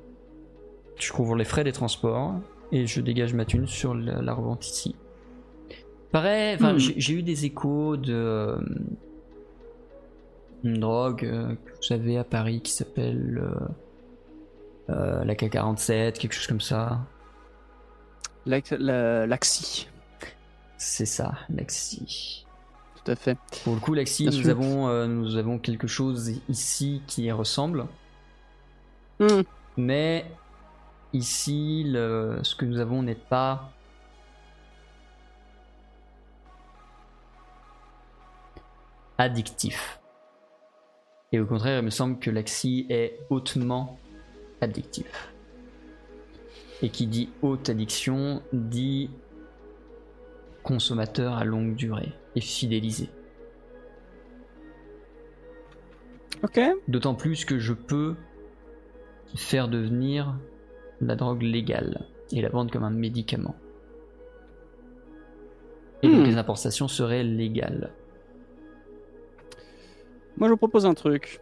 Je couvre les frais des transports et je dégage ma thune sur la, la revente ici. Pareil, Hmm. j'ai j'ai eu des échos de euh, une drogue euh, que vous avez à Paris qui s'appelle euh, euh, la K47, quelque chose comme ça. L'ax- la- l'Axi, C'est ça, Laxi. tout à fait. Pour le coup, Laxi, nous avons, euh, nous avons quelque chose ici qui y ressemble. Hmm. Mais ici, le- ce que nous avons n'est pas addictif. Et au contraire, il me semble que Laxi est hautement addictif. Et qui dit haute addiction dit consommateur à longue durée et fidélisé. Ok. D'autant plus que je peux faire devenir la drogue légale et la vendre comme un médicament. Et donc Hmm. les importations seraient légales. Moi, je vous propose un truc.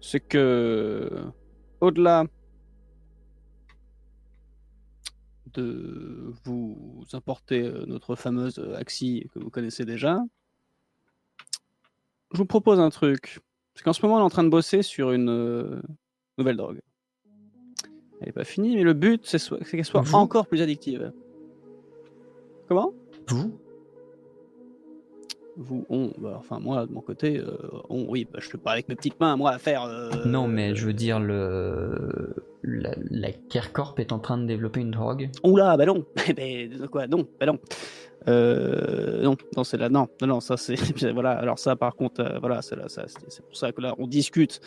C'est que, au-delà de vous importer euh, notre fameuse euh, Axi que vous connaissez déjà, je vous propose un truc. Parce qu'en ce moment, on est en train de bosser sur une euh, nouvelle drogue. Elle n'est pas finie, mais le but, c'est qu'elle soit encore plus addictive. Comment? Vous? Vous, on, bah, enfin moi de mon côté, euh, on, oui, bah, je fais pas avec mes petites mains, moi à faire. euh, Non, mais je veux dire, le... la, la Kercorp est en train de développer une drogue. Oula, bah non, mais quoi, non, bah non. Euh, non, non, c'est là, non, non, ça c'est, voilà. Alors ça, par contre, voilà, c'est là, ça, c'est pour ça que là, on discute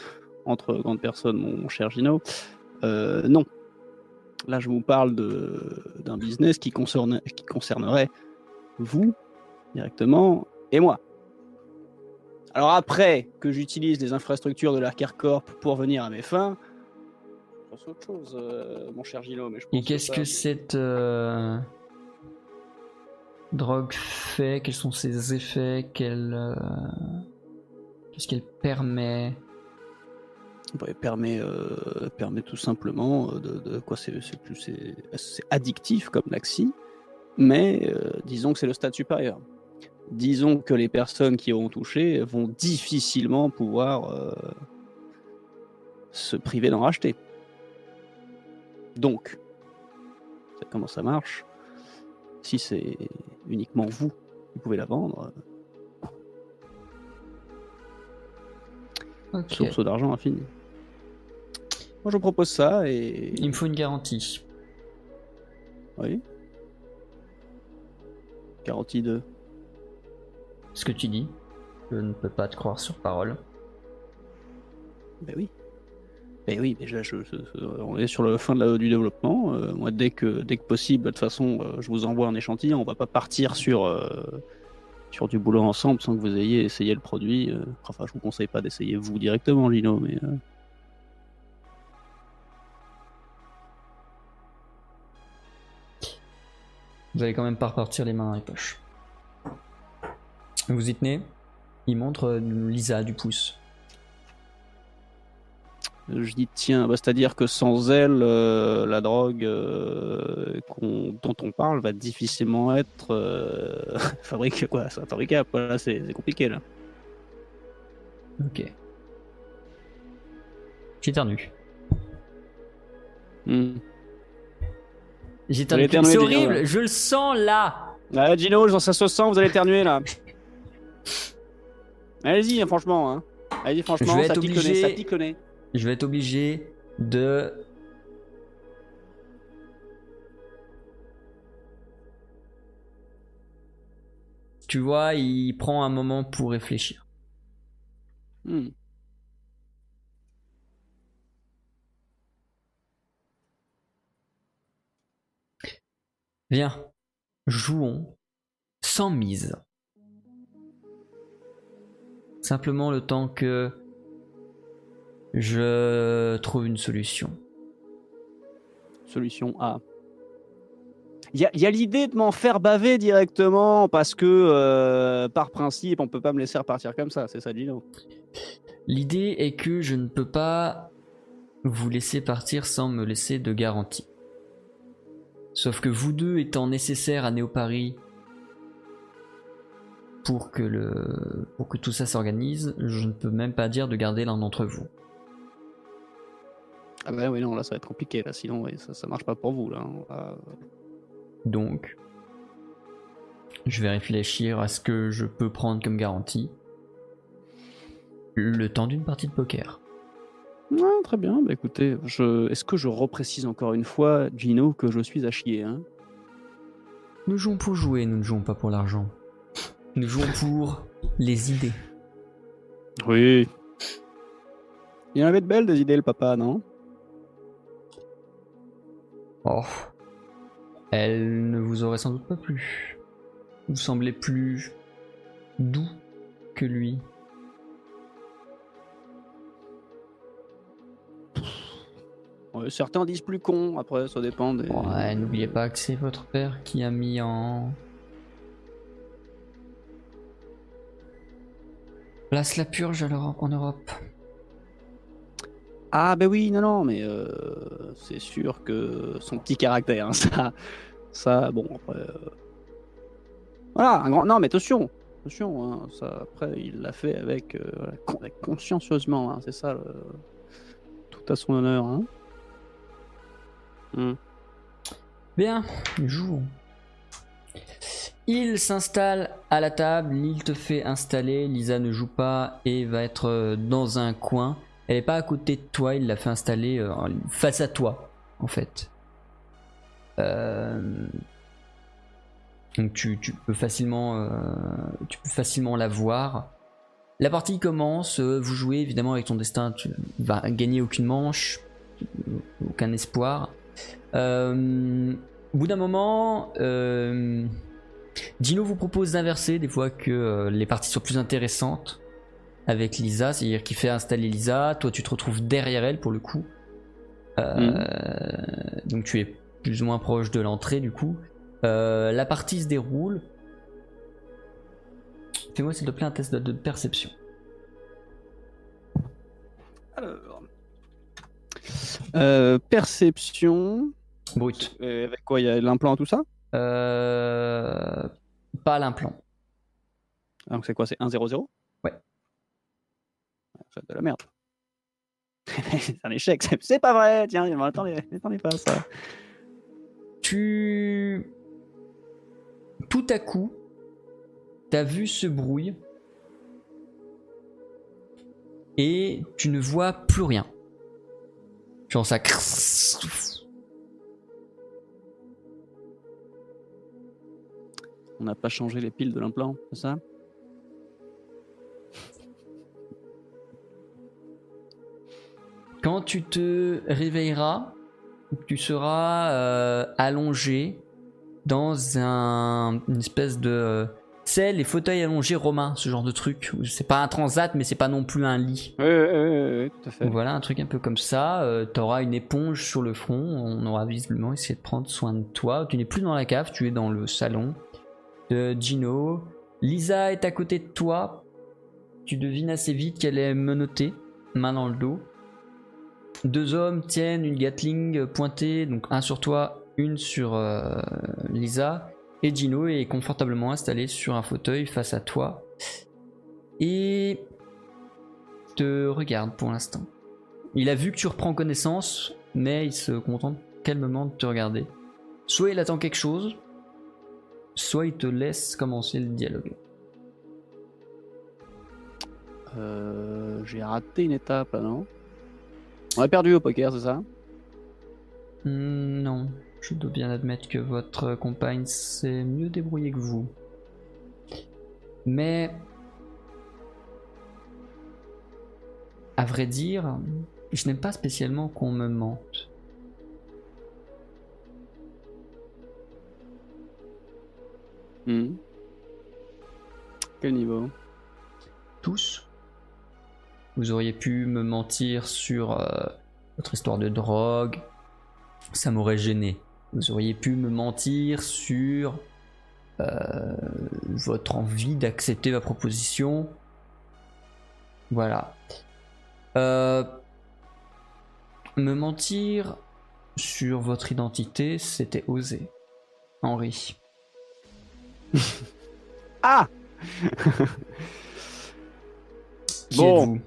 entre grandes personnes, mon, mon cher Gino. Non, là, je vous parle de d'un business qui concerne, qui concernerait vous directement et moi. Alors après que j'utilise les infrastructures de l'Arcarecorp pour venir à mes fins, c'est autre chose, euh, mon cher Gino. Mais je Et pense qu'est-ce ça- que cette euh, drogue fait? Quels sont ses effets? Quelle, euh, Qu'est-ce qu'elle permet? Bah, elle permet, permet tout simplement de, de- quoi c'est addictif comme l'axi, mais disons que c'est le stade supérieur. Disons que les personnes qui auront touché vont difficilement pouvoir euh, se priver d'en racheter. Donc, comment ça marche? Si c'est uniquement vous qui pouvez la vendre, Ok. source d'argent infini. Moi, je propose ça et. Il me faut une garantie. Oui. Garantie de. Ce que tu dis, je ne peux pas te croire sur parole. Ben oui. Ben oui, déjà, je, je- je- on est sur le fin de la- du développement. Euh, moi, dès que, dès que possible, de toute façon, euh, je vous envoie un échantillon. On va pas partir sur, euh, sur du boulot ensemble sans que vous ayez essayé le produit. Enfin, je vous conseille pas d'essayer vous directement, Lino, mais. euh, Vous allez quand même pas repartir les mains dans les poches. Vous y tenez Il montre euh, Lisa du pouce. Je dis tiens, bah, c'est-à-dire que sans elle, euh, la drogue euh, dont on parle va difficilement être euh, fabriquée quoi, ça fabriquable. Voilà, c'est compliqué là. Ok. J'éternue. Hmm. J'éternue. C'est horrible, je le sens là Ah, Gino, ça se sent, vous allez éternuer là. Allez-y, hein, franchement. Hein. Allez-y, franchement, Je vais ça être piconne, obligé- ça piconne. Je vais être obligé de. Tu vois, il prend un moment pour réfléchir. Hmm. Viens, jouons sans mise. Simplement le temps que je trouve une solution. Solution A. Il y a, l'idée de m'en faire baver directement parce que, euh, par principe, on peut pas me laisser repartir comme ça. C'est ça, Gino. L'idée est que je ne peux pas vous laisser partir sans me laisser de garantie. Sauf que vous deux étant nécessaires à Néo-Paris pour que, le... pour que tout ça s'organise, je ne peux même pas dire de garder l'un d'entre vous. Ah bah oui, non, là, ça va être compliqué. Là, sinon, ça, ça marche pas pour vous. Là. Va- Donc, je vais réfléchir à ce que je peux prendre comme garantie. Le temps d'une partie de poker. Ouais, très bien. Bah, écoutez, je... est-ce que je reprécise encore une fois, Gino, que je suis à chier hein? Nous jouons pour jouer, nous ne jouons pas pour l'argent. Nous jouons pour les idées. Oui. Il y en avait de belles des idées, le papa, non? Oh. Elle ne vous aurait sans doute pas plu. Vous semblez plus doux que lui. Ouais, certains disent plus con, après ça dépend des. Ouais, n'oubliez pas que c'est votre père qui a mis en place la purge l'Europe- en Europe. Ah ben oui, non, non, mais euh, c'est sûr que son petit caractère, hein, ça, ça, bon, après... euh, Voilà, un grand... Non, mais attention, attention, hein, ça, après, il l'a fait avec, euh, voilà, con- avec consciencieusement, hein, c'est ça, le- tout à son honneur. Hein. Hmm. Bien, joue. Il s'installe à la table, il te fait installer, Lisa ne joue pas et va être euh, dans un coin. Elle est pas à côté de toi, il l'a fait installer euh, face à toi, en fait. Euh, Donc tu, peux facilement, la voir. La partie commence, vous jouez évidemment avec ton destin, tu vas gagner aucune manche, aucun espoir. Au bout d'un moment, Gino vous propose d'inverser des fois que euh, les parties soient plus intéressantes avec Lisa, c'est-à-dire qu'il fait installer Lisa, toi tu te retrouves derrière elle pour le coup. Euh, Donc tu es plus ou moins proche de l'entrée du coup. Euh, la partie se déroule. Fais-moi s'il te plaît un test de, de perception. Alors... Euh, perception, Brut. euh, avec quoi, il y a l'implant, tout ça? Euh, pas l'implant. Donc c'est quoi, c'est 1-0-0 Ouais. C'est de la merde. c'est un échec, c'est- pas vrai, tiens, attendez, attendez pas ça. Tu. Tout à coup, ta vue se brouille. Et tu ne vois plus rien. Genre ça. On n'a pas changé les piles de l'implant, c'est ça? Quand tu te réveilleras, tu seras euh, allongé dans un, une espèce de. C'est les fauteuils allongés romains, ce genre de truc. C'est pas un transat, mais c'est pas non plus un lit. Oui, oui, oui, oui, tout à fait. Donc voilà, un truc un peu comme ça. Euh, T'auras une éponge sur le front. On aura visiblement essayé de prendre soin de toi. Tu n'es plus dans la cave, tu es dans le salon de Gino. Lisa est à côté de toi. Tu devines assez vite qu'elle est menottée, main dans le dos. Deux hommes tiennent une Gatling pointée, donc un sur toi, une sur euh, Lisa. Et Gino est confortablement installé sur un fauteuil face à toi. Et te regarde pour l'instant. Il a vu que tu reprends connaissance, mais il se contente calmement de te regarder. Soit il attend quelque chose, soit il te laisse commencer le dialogue. Euh, J'ai raté une étape, là, non On a perdu au poker, c'est ça? Hmm, non, je dois bien admettre que votre compagne s'est mieux débrouillée que vous. Mais... À vrai dire, je n'aime pas spécialement qu'on me mente. Hmm. Quel niveau tous. Vous auriez pu me mentir sur euh, votre histoire de drogue. Ça m'aurait gêné. Vous auriez pu me mentir sur euh, votre envie d'accepter ma proposition. Voilà. Euh, me mentir sur votre identité, c'était osé. Henri. Ah Bon.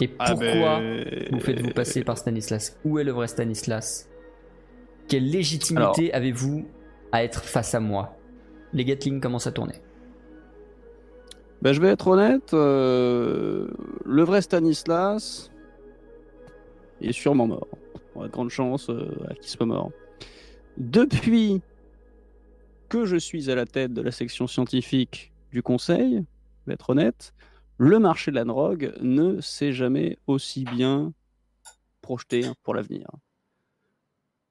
Et Ah pourquoi ben, vous faites-vous passer par Stanislas? Où est le vrai Stanislas? Quelle légitimité avez-vous à être face à moi? Les Gatling commencent à tourner. Ben, je vais être honnête, euh, le vrai Stanislas il est sûrement mort. On a de grandes chances euh, qu'il soit mort. Depuis que je suis à la tête de la section scientifique du conseil, je être honnête, le marché de la drogue ne s'est jamais aussi bien projeté pour l'avenir.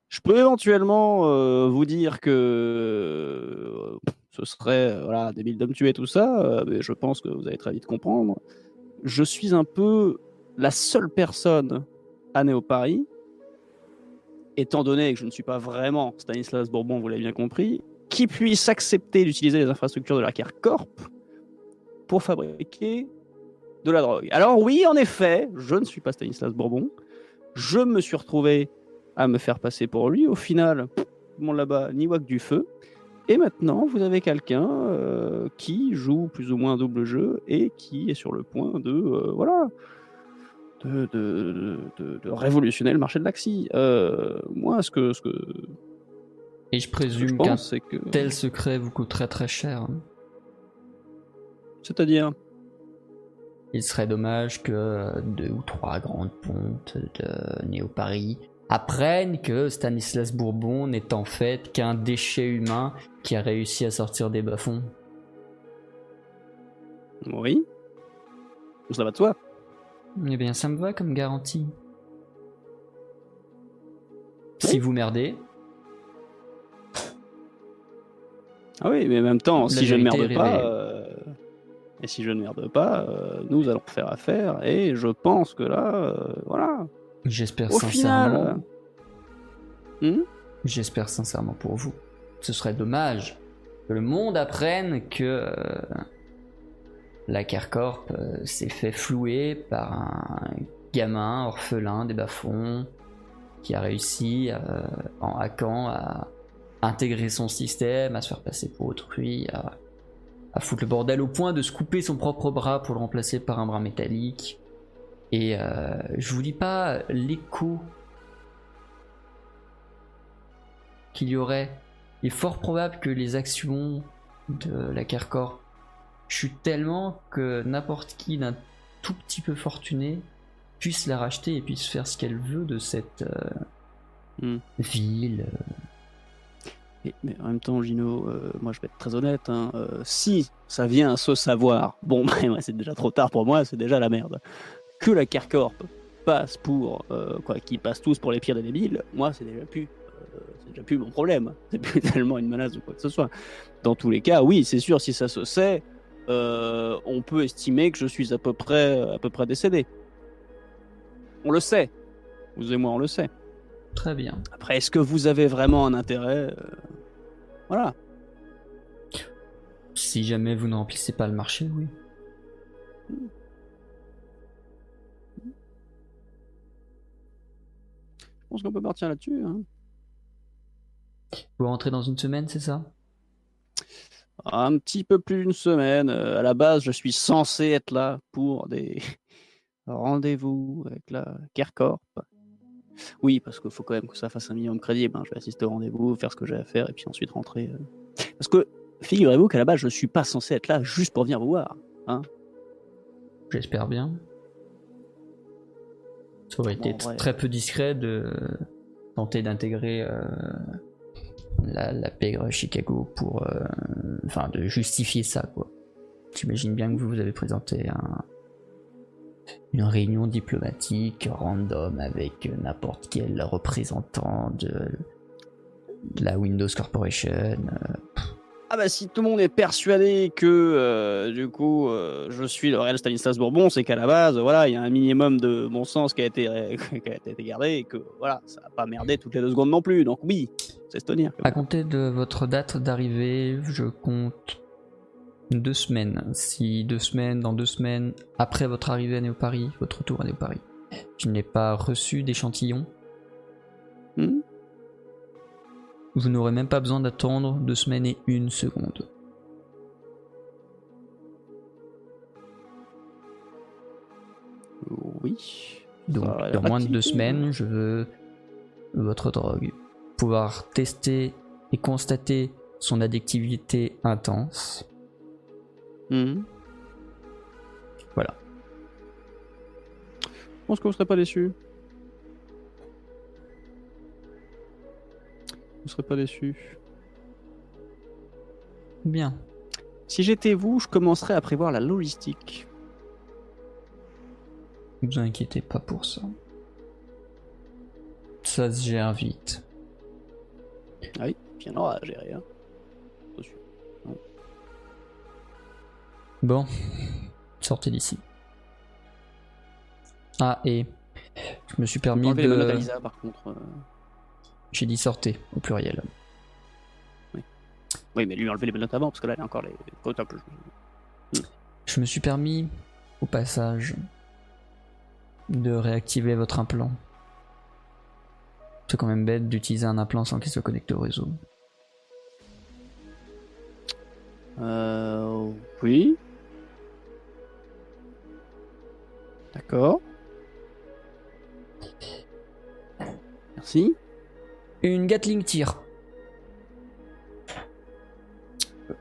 Je peux éventuellement euh, vous dire que euh, ce serait euh, voilà, débile de me tuer, tout ça, mais je pense que vous allez très vite comprendre. Je suis un peu la seule personne à Néo-Paris, étant donné que je ne suis pas vraiment Stanislas Bourbon, vous l'avez bien compris, qui puisse accepter d'utiliser les infrastructures de la Corp pour fabriquer de la drogue. Alors oui, en effet, je ne suis pas Stanislas Bourbon. Je me suis retrouvé à me faire passer pour lui. Au final, monde là-bas voit que du feu. Et maintenant, vous avez quelqu'un euh, qui joue plus ou moins un double jeu et qui est sur le point de euh, voilà de- de révolutionner le marché de l'axi. Euh, moi, ce que, ce que, Et je présume qu'un que tel secret vous coûterait très cher. hein. c'est-à-dire Il serait dommage que deux ou trois grandes pontes de Néo-Paris apprennent que Stanislas Bourbon n'est en fait qu'un déchet humain qui a réussi à sortir des bas-fonds. oui, ça va de soi. Eh bien, ça me va comme garantie. Si vous merdez, Ah oui, mais en même temps, si je ne merde pas, euh, et si je ne merde pas, euh, nous allons faire affaire. Et je pense que là, euh, voilà. j'espère sincèrement. final, Hmm J'espère sincèrement pour vous. Ce serait dommage que le monde apprenne que euh, la Kercorp euh, s'est fait flouer par un gamin orphelin des bas-fonds qui a réussi en hackant à intégrer son système, à se faire passer pour autrui, à, à foutre le bordel au point de se couper son propre bras pour le remplacer par un bras métallique. Et euh, je vous dis pas l'écho qu'il y aurait. Il est fort probable que les actions de la Kercorp chutent tellement que n'importe qui d'un tout petit peu fortuné puisse la racheter et puisse faire ce qu'elle veut de cette euh, Hmm. ville. Mais en même temps, Gino, euh, moi je vais être très honnête, hein, euh, si ça vient à se savoir, bon, bah, c'est déjà trop tard pour moi, c'est déjà la merde. Que la Kercorp passe pour, euh, quoi, qu'ils passent tous pour les pires des débiles, moi c'est déjà plus, c'est déjà plus mon problème. C'est plus tellement une menace ou quoi que ce soit. Dans tous les cas, oui, c'est sûr, si ça se sait, on peut estimer que je suis à peu près, à peu près décédé. On le sait. Vous et moi, on le sait. Très bien. Après, est-ce que vous avez vraiment un intérêt euh, Voilà. Si jamais vous ne remplissez pas le marché, oui. Je pense qu'on peut partir là-dessus. hein. Vous rentrez dans une semaine, c'est ça? Un petit peu plus d'une semaine. Euh, à la base, je suis censé être là pour des rendez-vous avec la Kercorp. Oui, parce qu'il faut quand même que ça fasse un minimum crédible. hein. Je vais assister au rendez-vous, faire ce que j'ai à faire et puis ensuite rentrer. euh. Parce que figurez-vous qu'à la base, je suis pas censé être là juste pour venir vous voir. J'espère bien. Ça aurait Bon, été ouais. très peu discret de tenter d'intégrer euh, la, la pègre Chicago pour. euh, Enfin, de justifier ça, quoi. J'imagine bien que vous vous avez présenté un, une réunion diplomatique random avec n'importe quel représentant de, la Windows Corporation. euh, Ah bah si tout le monde est persuadé que euh, du coup euh, je suis le réel Stanislas Bourbon, c'est qu'à la base voilà il y a un minimum de bon sens qui a été qui a été gardé et que voilà ça va pas merder toutes les deux secondes non plus. Donc oui, c'est se tenir. À compter de votre date d'arrivée, je compte deux semaines. Si deux semaines, dans deux semaines, après votre arrivée à Néo-Paris, votre retour à Néo-Paris, je n'ai pas reçu d'échantillon, Hmm vous n'aurez même pas besoin d'attendre deux semaines et une seconde. Oui. Donc, Ça dans moins de deux semaines, je veux votre drogue. Pouvoir tester et constater son addictivité intense. Mhm. Voilà. Je pense que vous serez pas déçu. Vous serez pas déçu. Bien. Si j'étais vous, je commencerais à prévoir la logistique. Ne vous inquiétez pas pour ça. Ça se gère vite. Ah oui, puis il y en aura à gérer. Hein. Bon, sortez d'ici. Ah, et je me suis permis de. Par contre. euh. J'ai dit sortez au pluriel. Oui, mais lui enlever les menottes avant, parce que là, il y a encore les. Faut un peu- Je me suis permis, au passage, de réactiver votre implant. C'est quand même bête d'utiliser un implant sans qu'il soit connecté au réseau. Euh. Oui. D'accord. Merci. Une Gatling tire.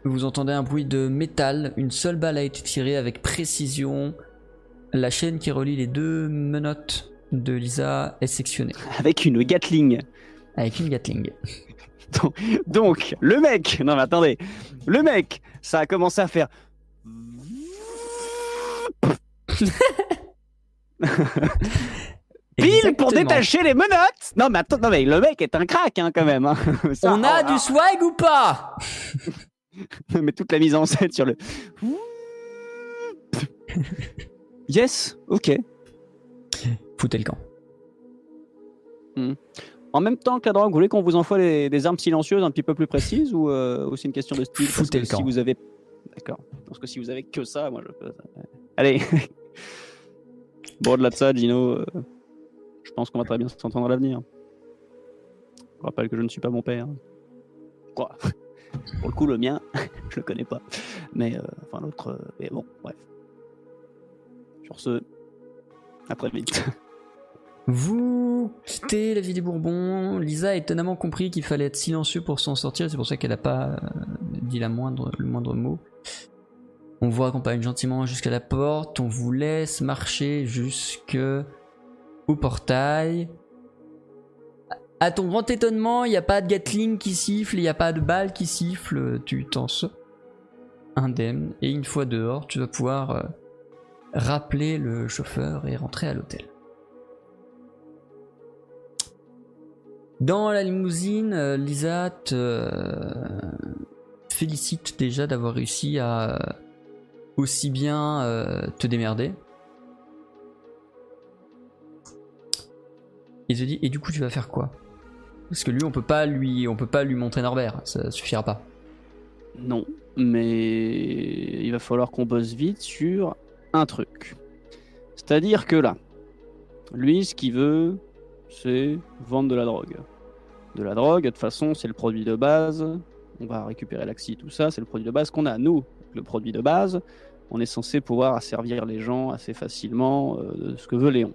Vous entendez un bruit de métal. Une seule balle a été tirée avec précision. La chaîne qui relie les deux menottes de Lisa est sectionnée Avec une Gatling. avec une Gatling. Donc, le mec. Non, mais attendez. Le mec, ça a commencé à faire. Pile pour détacher les menottes Non mais attends, non mais le mec est un crack hein, quand même. hein. Ça, On a oh, du swag ou pas? Mais toute la mise en scène sur le... yes, ok. Foutez le camp. En même temps que la drogue, vous voulez qu'on vous envoie les- des armes silencieuses un petit peu plus précises ou, euh, c'est une question de style? Foutez le si camp. vous avez... D'accord. Parce que si vous avez que ça, moi je peux... Allez. Bon, au-delà de ça, Gino, euh, je pense qu'on va très bien s'entendre à l'avenir. Je rappelle que je ne suis pas mon père. Quoi? Pour le coup, le mien, je le connais pas. Mais, euh, enfin, l'autre... euh, mais bon, bref. Sur ce, à très vite. Vous quittez la ville des Bourbons. Lisa a étonnamment compris qu'il fallait être silencieux pour s'en sortir. C'est pour ça qu'elle n'a pas dit la moindre, le moindre mot. On vous accompagne gentiment jusqu'à la porte. On vous laisse marcher jusque au portail. À ton grand étonnement, il n'y a pas de Gatling qui siffle, il n'y a pas de balle qui siffle. Tu t'en sors indemne. Et une fois dehors, tu vas pouvoir euh, rappeler le chauffeur et rentrer à l'hôtel. Dans la limousine, euh, Lisa te euh, félicite déjà d'avoir réussi à aussi bien euh, te démerder. Il te dit et du coup tu vas faire quoi? Parce que lui on peut pas lui on peut pas lui montrer Norbert, ça suffira pas. Non, mais il va falloir qu'on bosse vite sur un truc. C'est-à-dire que là, lui, ce qu'il veut, c'est vendre de la drogue. De la drogue, de toute façon, c'est le produit de base. On va récupérer l'axi, tout ça, c'est le produit de base qu'on a. Nous, le produit de base, on est censé pouvoir asservir les gens assez facilement euh, de ce que veut Léon.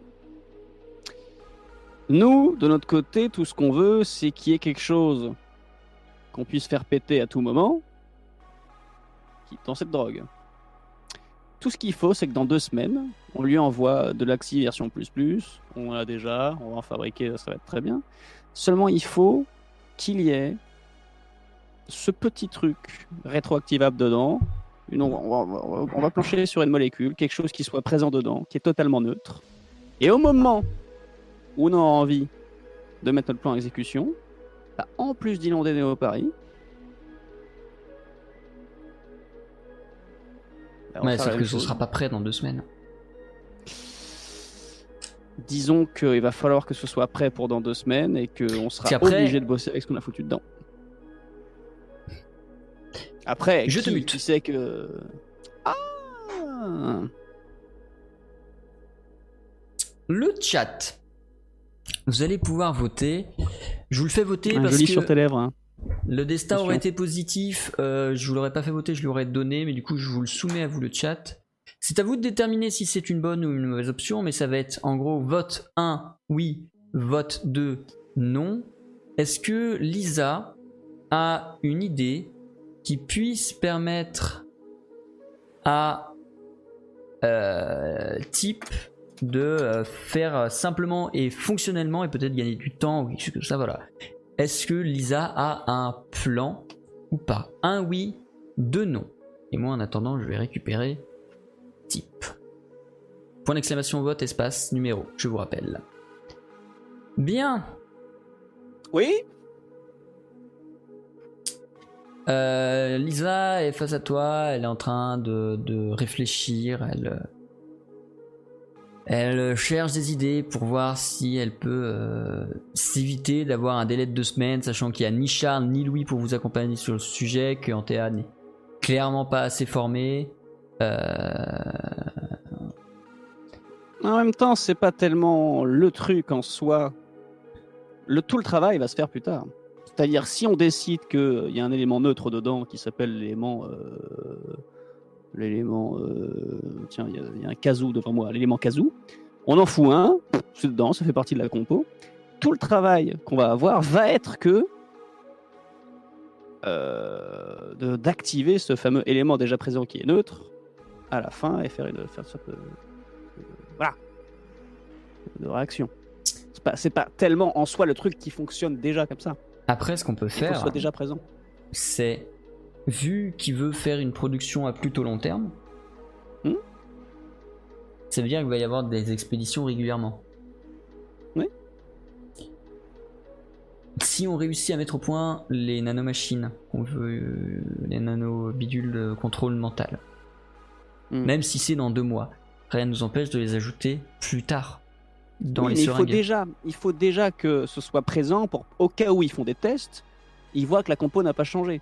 Nous, de notre côté, tout ce qu'on veut, c'est qu'il y ait quelque chose qu'on puisse faire péter à tout moment, dans cette drogue. Tout ce qu'il faut, c'est que dans deux semaines, on lui envoie de l'Axi version plus plus. On l'a déjà, on va en fabriquer, ça va être très bien. Seulement, il faut qu'il y ait ce petit truc rétroactivable dedans. Une- on, va, on plancher sur une molécule, quelque chose qui soit présent dedans, qui est totalement neutre. Et au moment où on a envie de mettre notre plan en exécution, bah, en plus d'inonder Néo Paris, bah, Ouais, sauf que ce sera pas prêt dans deux semaines. Disons qu'il va falloir que ce soit prêt pour dans deux semaines et qu'on sera obligé de bosser avec ce qu'on a foutu dedans. Après, Je qui, te mute. qui sait que. Ah Le chat. Vous allez pouvoir voter. Je vous le fais voter Un parce joli que sur tes lèvres. hein. le destin Attention. aurait été positif. euh, je vous l'aurais pas fait voter, je l'aurais donné, mais du coup je vous le soumets à vous le chat. C'est à vous de déterminer si c'est une bonne ou une mauvaise option, mais ça va être en gros vote 1 oui, vote 2 non. Est-ce que Lisa a une idée qui puisse permettre à euh, type de euh, faire simplement et fonctionnellement et peut-être gagner du temps ou quelque chose comme ça, voilà. Est-ce que Lisa a un plan ou pas? Un oui, deux non. Et moi en attendant, je vais récupérer type. Point d'exclamation vote, espace, numéro, je vous rappelle. Bien, Oui? Euh, Lisa est face à toi, elle est en train de, réfléchir, elle, elle cherche des idées pour voir si elle peut euh, s'éviter d'avoir un délai de deux semaines, sachant qu'il n'y a ni Charles ni Louis pour vous accompagner sur le sujet, que Antea n'est clairement pas assez formé. Euh, En même temps, c'est pas tellement le truc en soi. Le, tout le travail va se faire plus tard. C'est-à-dire, si on décide qu'il y a un élément neutre dedans qui s'appelle l'élément. euh, l'élément. euh, tiens, il y, a- un kazoo devant moi, l'élément kazoo. On en fout un, c'est dedans, ça fait partie de la compo. Tout le travail qu'on va avoir va être que. euh, de- d'activer ce fameux élément déjà présent qui est neutre à la fin et faire, une, ça peut- voilà de réaction. C'est pas, pas tellement en soi le truc qui fonctionne déjà comme ça. Après, ce qu'on peut faire, soit déjà présent. c'est vu qu'il veut faire une production à plutôt long terme, Hmm. ça veut dire qu'il va y avoir des expéditions régulièrement. Oui. Si on réussit à mettre au point les nanomachines, veut, euh, les nano-bidules de contrôle mental, Hmm. même si c'est dans deux mois, rien ne nous empêche de les ajouter plus tard dans Oui, les mais il faut déjà, il faut déjà que ce soit présent pour au cas où ils font des tests, ils voient que la compo n'a pas changé.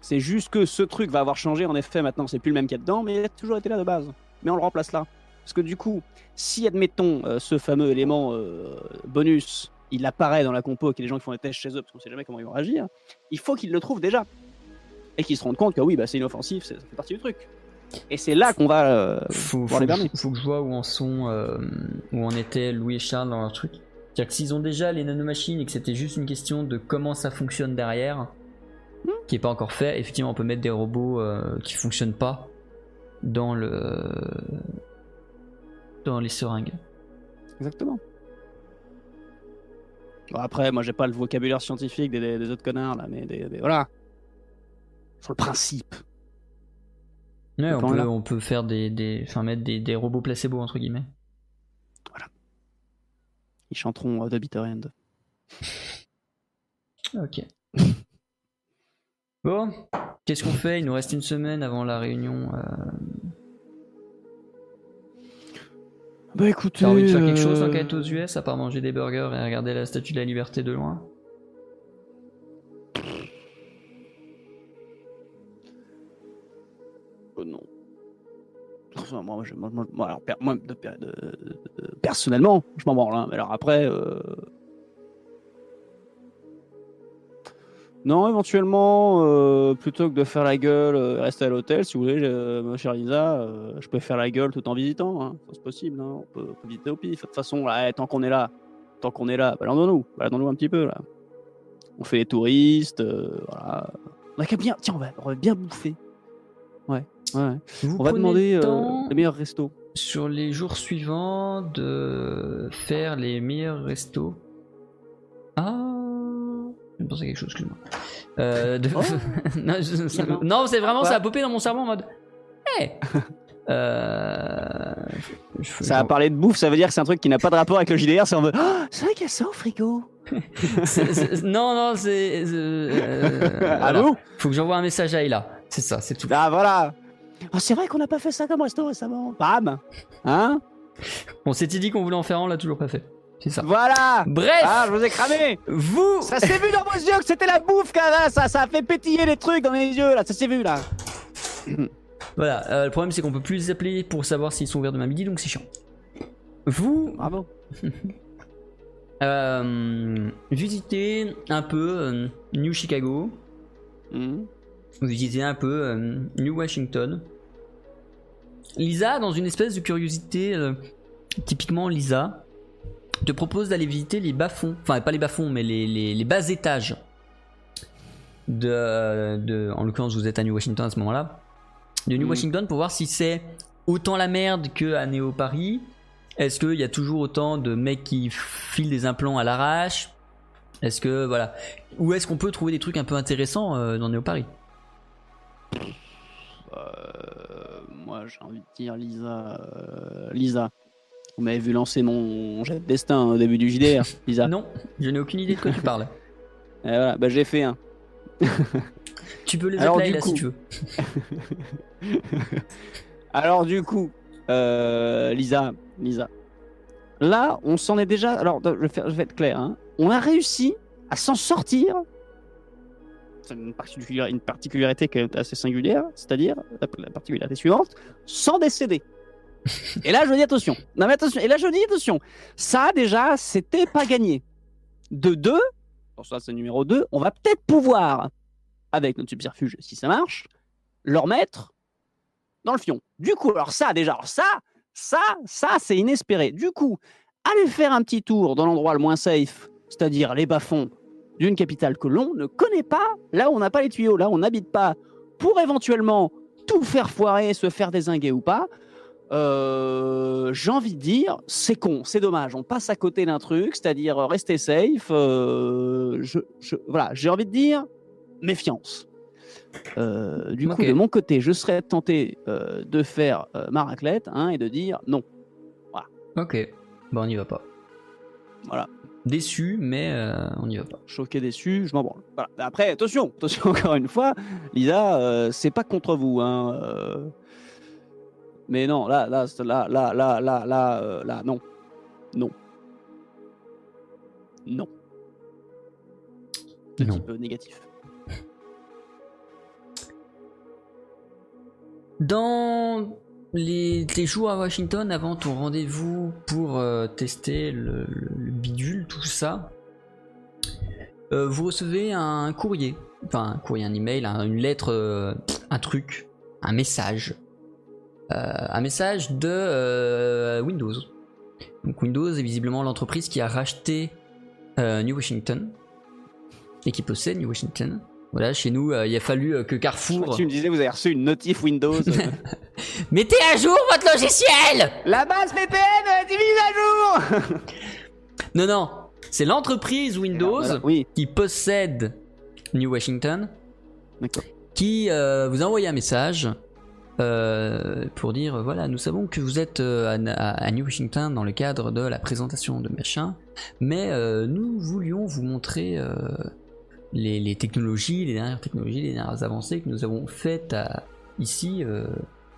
C'est juste que ce truc va avoir changé. En effet, maintenant c'est plus le même qu'il y a dedans, mais il a toujours été là de base. Mais on le remplace là. Parce que du coup, si admettons euh, ce fameux élément euh, bonus, il apparaît dans la compo et qu'il y a des gens qui font des tests chez eux parce qu'on sait jamais comment ils vont réagir, il faut qu'ils le trouvent déjà et qu'ils se rendent compte que oui, bah, c'est inoffensif, c'est- ça fait partie du truc. Et c'est là qu'on va euh, faut, voir faut les que, berner. je- faut que je vois où en sont, euh, où en étaient Louis et Charles dans leur truc. C'est-à-dire que s'ils ont déjà les nanomachines et que c'était juste une question de comment ça fonctionne derrière, Hmm. qui est pas encore fait, effectivement on peut mettre des robots euh, qui fonctionnent pas dans le dans les seringues. Exactement. Bon, après, moi, j'ai pas le vocabulaire scientifique des, des- des autres connards, là, mais des, des- voilà. Sur le principe. Ouais, on peut, on peut faire des, des enfin mettre des, des robots placebo entre guillemets. Ils chanteront euh, The Bitter End. Ok. bon, qu'est-ce qu'on fait? Il nous reste une semaine avant la réunion. euh, Bah écoutez. T'as envie de faire quelque chose euh, en quête aux US à part manger des burgers et regarder la statue de la liberté de loin? Moi, personnellement, je m'en branle. hein. Mais alors après. euh, Non, éventuellement, euh, plutôt que de faire la gueule, euh, rester à l'hôtel, si vous voulez, euh, ma chère Lisa, je peux faire la gueule tout en visitant. Hein. C'est possible, hein. on, peut, visiter au pif. De toute façon, là, eh, tant qu'on est là, tant qu'on est là, baladons-nous, baladons-nous un petit peu là. On fait les touristes, voilà. On a bien, tiens, on va bien bouffer. Ouais, ouais. Vous On va demander le euh, les meilleurs restos. sur les jours suivants de faire les meilleurs restos. Ah, je pensais à quelque chose, excuse-moi. Euh, de- Oh. non, je- Tiens. non, c'est vraiment ça a popé dans mon cerveau en mode. Hey euh, je- Ça a parlé de bouffe, ça veut dire que c'est un truc qui n'a pas de rapport avec le JDR, c'est en mode Ah, c'est vrai qu'il y a ça au frigo. non, non, c'est. euh, ah voilà. bon Faut que j'envoie un message à Ayla. C'est ça, c'est tout. Ah voilà. Ah, c'est vrai qu'on n'a pas fait ça comme resto récemment. Bam Hein On s'était dit qu'on voulait en faire un, on l'a toujours pas fait. C'est ça. Voilà Bref, Ah, je vous ai cramé vous. Ça s'est vu dans vos yeux que c'était la bouffe, là, ça, ça a fait pétiller les trucs dans les yeux, là, ça s'est vu, là. Voilà, euh, le problème c'est qu'on peut plus les appeler pour savoir s'ils sont ouverts demain midi, donc c'est chiant. Vous Bravo. euh, visitez un peu euh, New Chicago, Mhm. Vous visitez un peu euh, New Washington. Lisa, dans une espèce de curiosité, euh, typiquement Lisa, te propose d'aller visiter les bas-fonds, enfin pas les bas-fonds, mais les, les- les bas étages de, de- en l'occurrence vous êtes à New Washington à ce moment-là, de New. Washington pour voir si c'est autant la merde que à Néo Paris. Est-ce qu'il y a toujours autant de mecs qui filent des implants à l'arrache? Est-ce que voilà, où est-ce qu'on peut trouver des trucs un peu intéressants euh, dans Néo Paris? Euh, moi, j'ai envie de dire Lisa. euh, Lisa. Vous m'avez vu lancer mon jet de destin au début du JDR, Lisa. Non, je n'ai aucune idée de quoi tu parles. Et voilà, bah, j'ai fait un. Tu peux les Alors, appeler du là si coup- tu veux. Alors du coup, euh, Lisa, Lisa, là, on s'en est déjà. Alors, je vais, faire- je vais être clair. hein. On a réussi à s'en sortir. Une, particulier- une particularité quand même assez singulière, c'est-à-dire la, la particularité suivante, sans décéder. et là, je dis attention. Non mais attention. Et là, je dis attention. Ça déjà, c'était pas gagné. De deux, pour ça c'est numéro 2, on va peut-être pouvoir, avec notre subterfuge, si ça marche, leur mettre dans le fion. Du coup, alors ça déjà, alors ça, ça, ça, c'est inespéré. Du coup, allez faire un petit tour dans l'endroit le moins safe, c'est-à-dire les bas-fonds d'une capitale que l'on ne connaît pas, là où on n'a pas les tuyaux, là où on n'habite pas, pour éventuellement tout faire foirer, se faire désinguer ou pas. Euh, J'ai envie de dire, c'est con, c'est dommage, on passe à côté d'un truc, c'est-à-dire euh, rester safe. euh, je, je- voilà, j'ai envie de dire, méfiance. Euh, du coup, de mon côté, je serais tenté de faire ma raclette hein, et de dire non. Ok, bon on n'y va pas. Voilà. Déçu, mais euh, on n'y va pas. Choqué, déçu, je m'en branle. Voilà. Après, attention, attention encore une fois, Lisa, euh, c'est pas contre vous. Hein, euh, Mais non, là, là, là, là, là, là, là, euh, là, non, non, non. De Non. type euh, négatif. Dans les, jours à Washington, avant ton rendez-vous pour euh, tester le, le- le bidule, tout ça, euh, vous recevez un courrier, enfin un courrier, un email, un- une lettre, euh, un truc, un message, un message de Windows. Donc Windows est visiblement l'entreprise qui a racheté New Washington et qui possède New Washington. Voilà, chez nous, euh, il a fallu euh, que Carrefour Tu me disais, vous avez reçu une notif Windows. Mettez à jour votre logiciel! La base VPN est mise à jour! Non, non, c'est l'entreprise Windows Voilà, Oui, qui possède New Washington qui euh, vous a envoyé un message euh, pour dire voilà, nous savons que vous êtes à, à- New Washington dans le cadre de la présentation de machin, mais nous voulions vous montrer les, les technologies, les dernières technologies, les dernières avancées que nous avons faites à- ici. euh,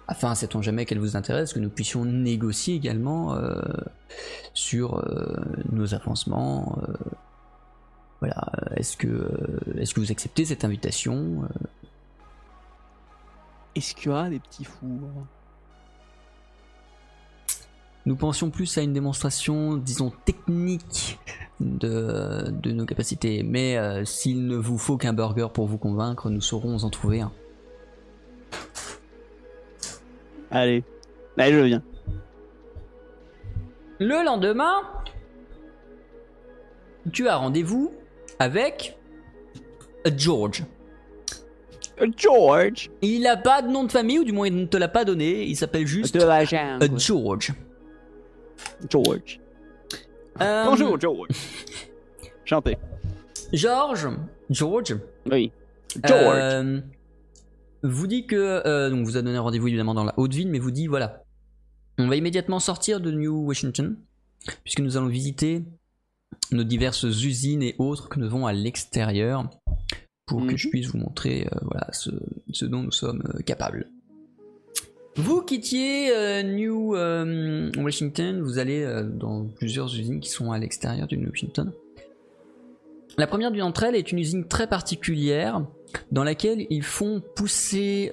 afin, sait-on jamais qu'elles vous intéressent, que nous puissions négocier également euh, sur euh, nos avancements. euh, voilà, euh, est-ce que, euh, est-ce que vous acceptez cette invitation euh, Est-ce qu'il y aura des petits fours Nous pensions plus à une démonstration, disons, technique de, de nos capacités. Mais euh, s'il ne vous faut qu'un burger pour vous convaincre, nous saurons en trouver un. Allez, allez, je viens. Le lendemain, tu as rendez-vous avec George. George Il n'a pas de nom de famille, ou du moins il ne te l'a pas donné. Il s'appelle juste de la jungle. George. George. Euh, Bonjour, George. Chantez. George. George. Oui. George. Euh, vous dit que euh, donc vous a donné rendez-vous évidemment dans la haute ville, mais vous dit voilà, on va immédiatement sortir de New Washington puisque nous allons visiter nos diverses usines et autres que nous avons à l'extérieur pour que Mhm. je puisse vous montrer euh, voilà ce, ce dont nous sommes capables. Vous quittiez euh, New euh, Washington, vous allez euh, dans plusieurs usines qui sont à l'extérieur du New Washington. La première d'entre elles est une usine très particulière dans laquelle ils font pousser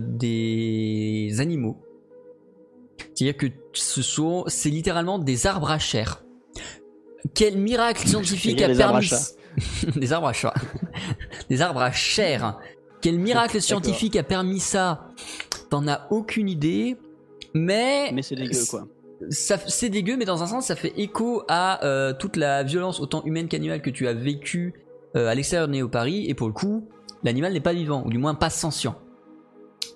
des animaux. C'est-à-dire que ce sont, c'est littéralement des arbres à chair. Quel miracle scientifique a permis des arbres à chat, des arbres à chair. Quel miracle scientifique a permis ça? T'en as aucune idée, mais Mais c'est dégueu, quoi. c'est dégueu, mais dans un sens, ça fait écho à euh, toute la violence, autant humaine qu'animale, que tu as vécu euh, à l'extérieur de Néo Paris. Et pour le coup, l'animal n'est pas vivant, ou du moins pas sentient.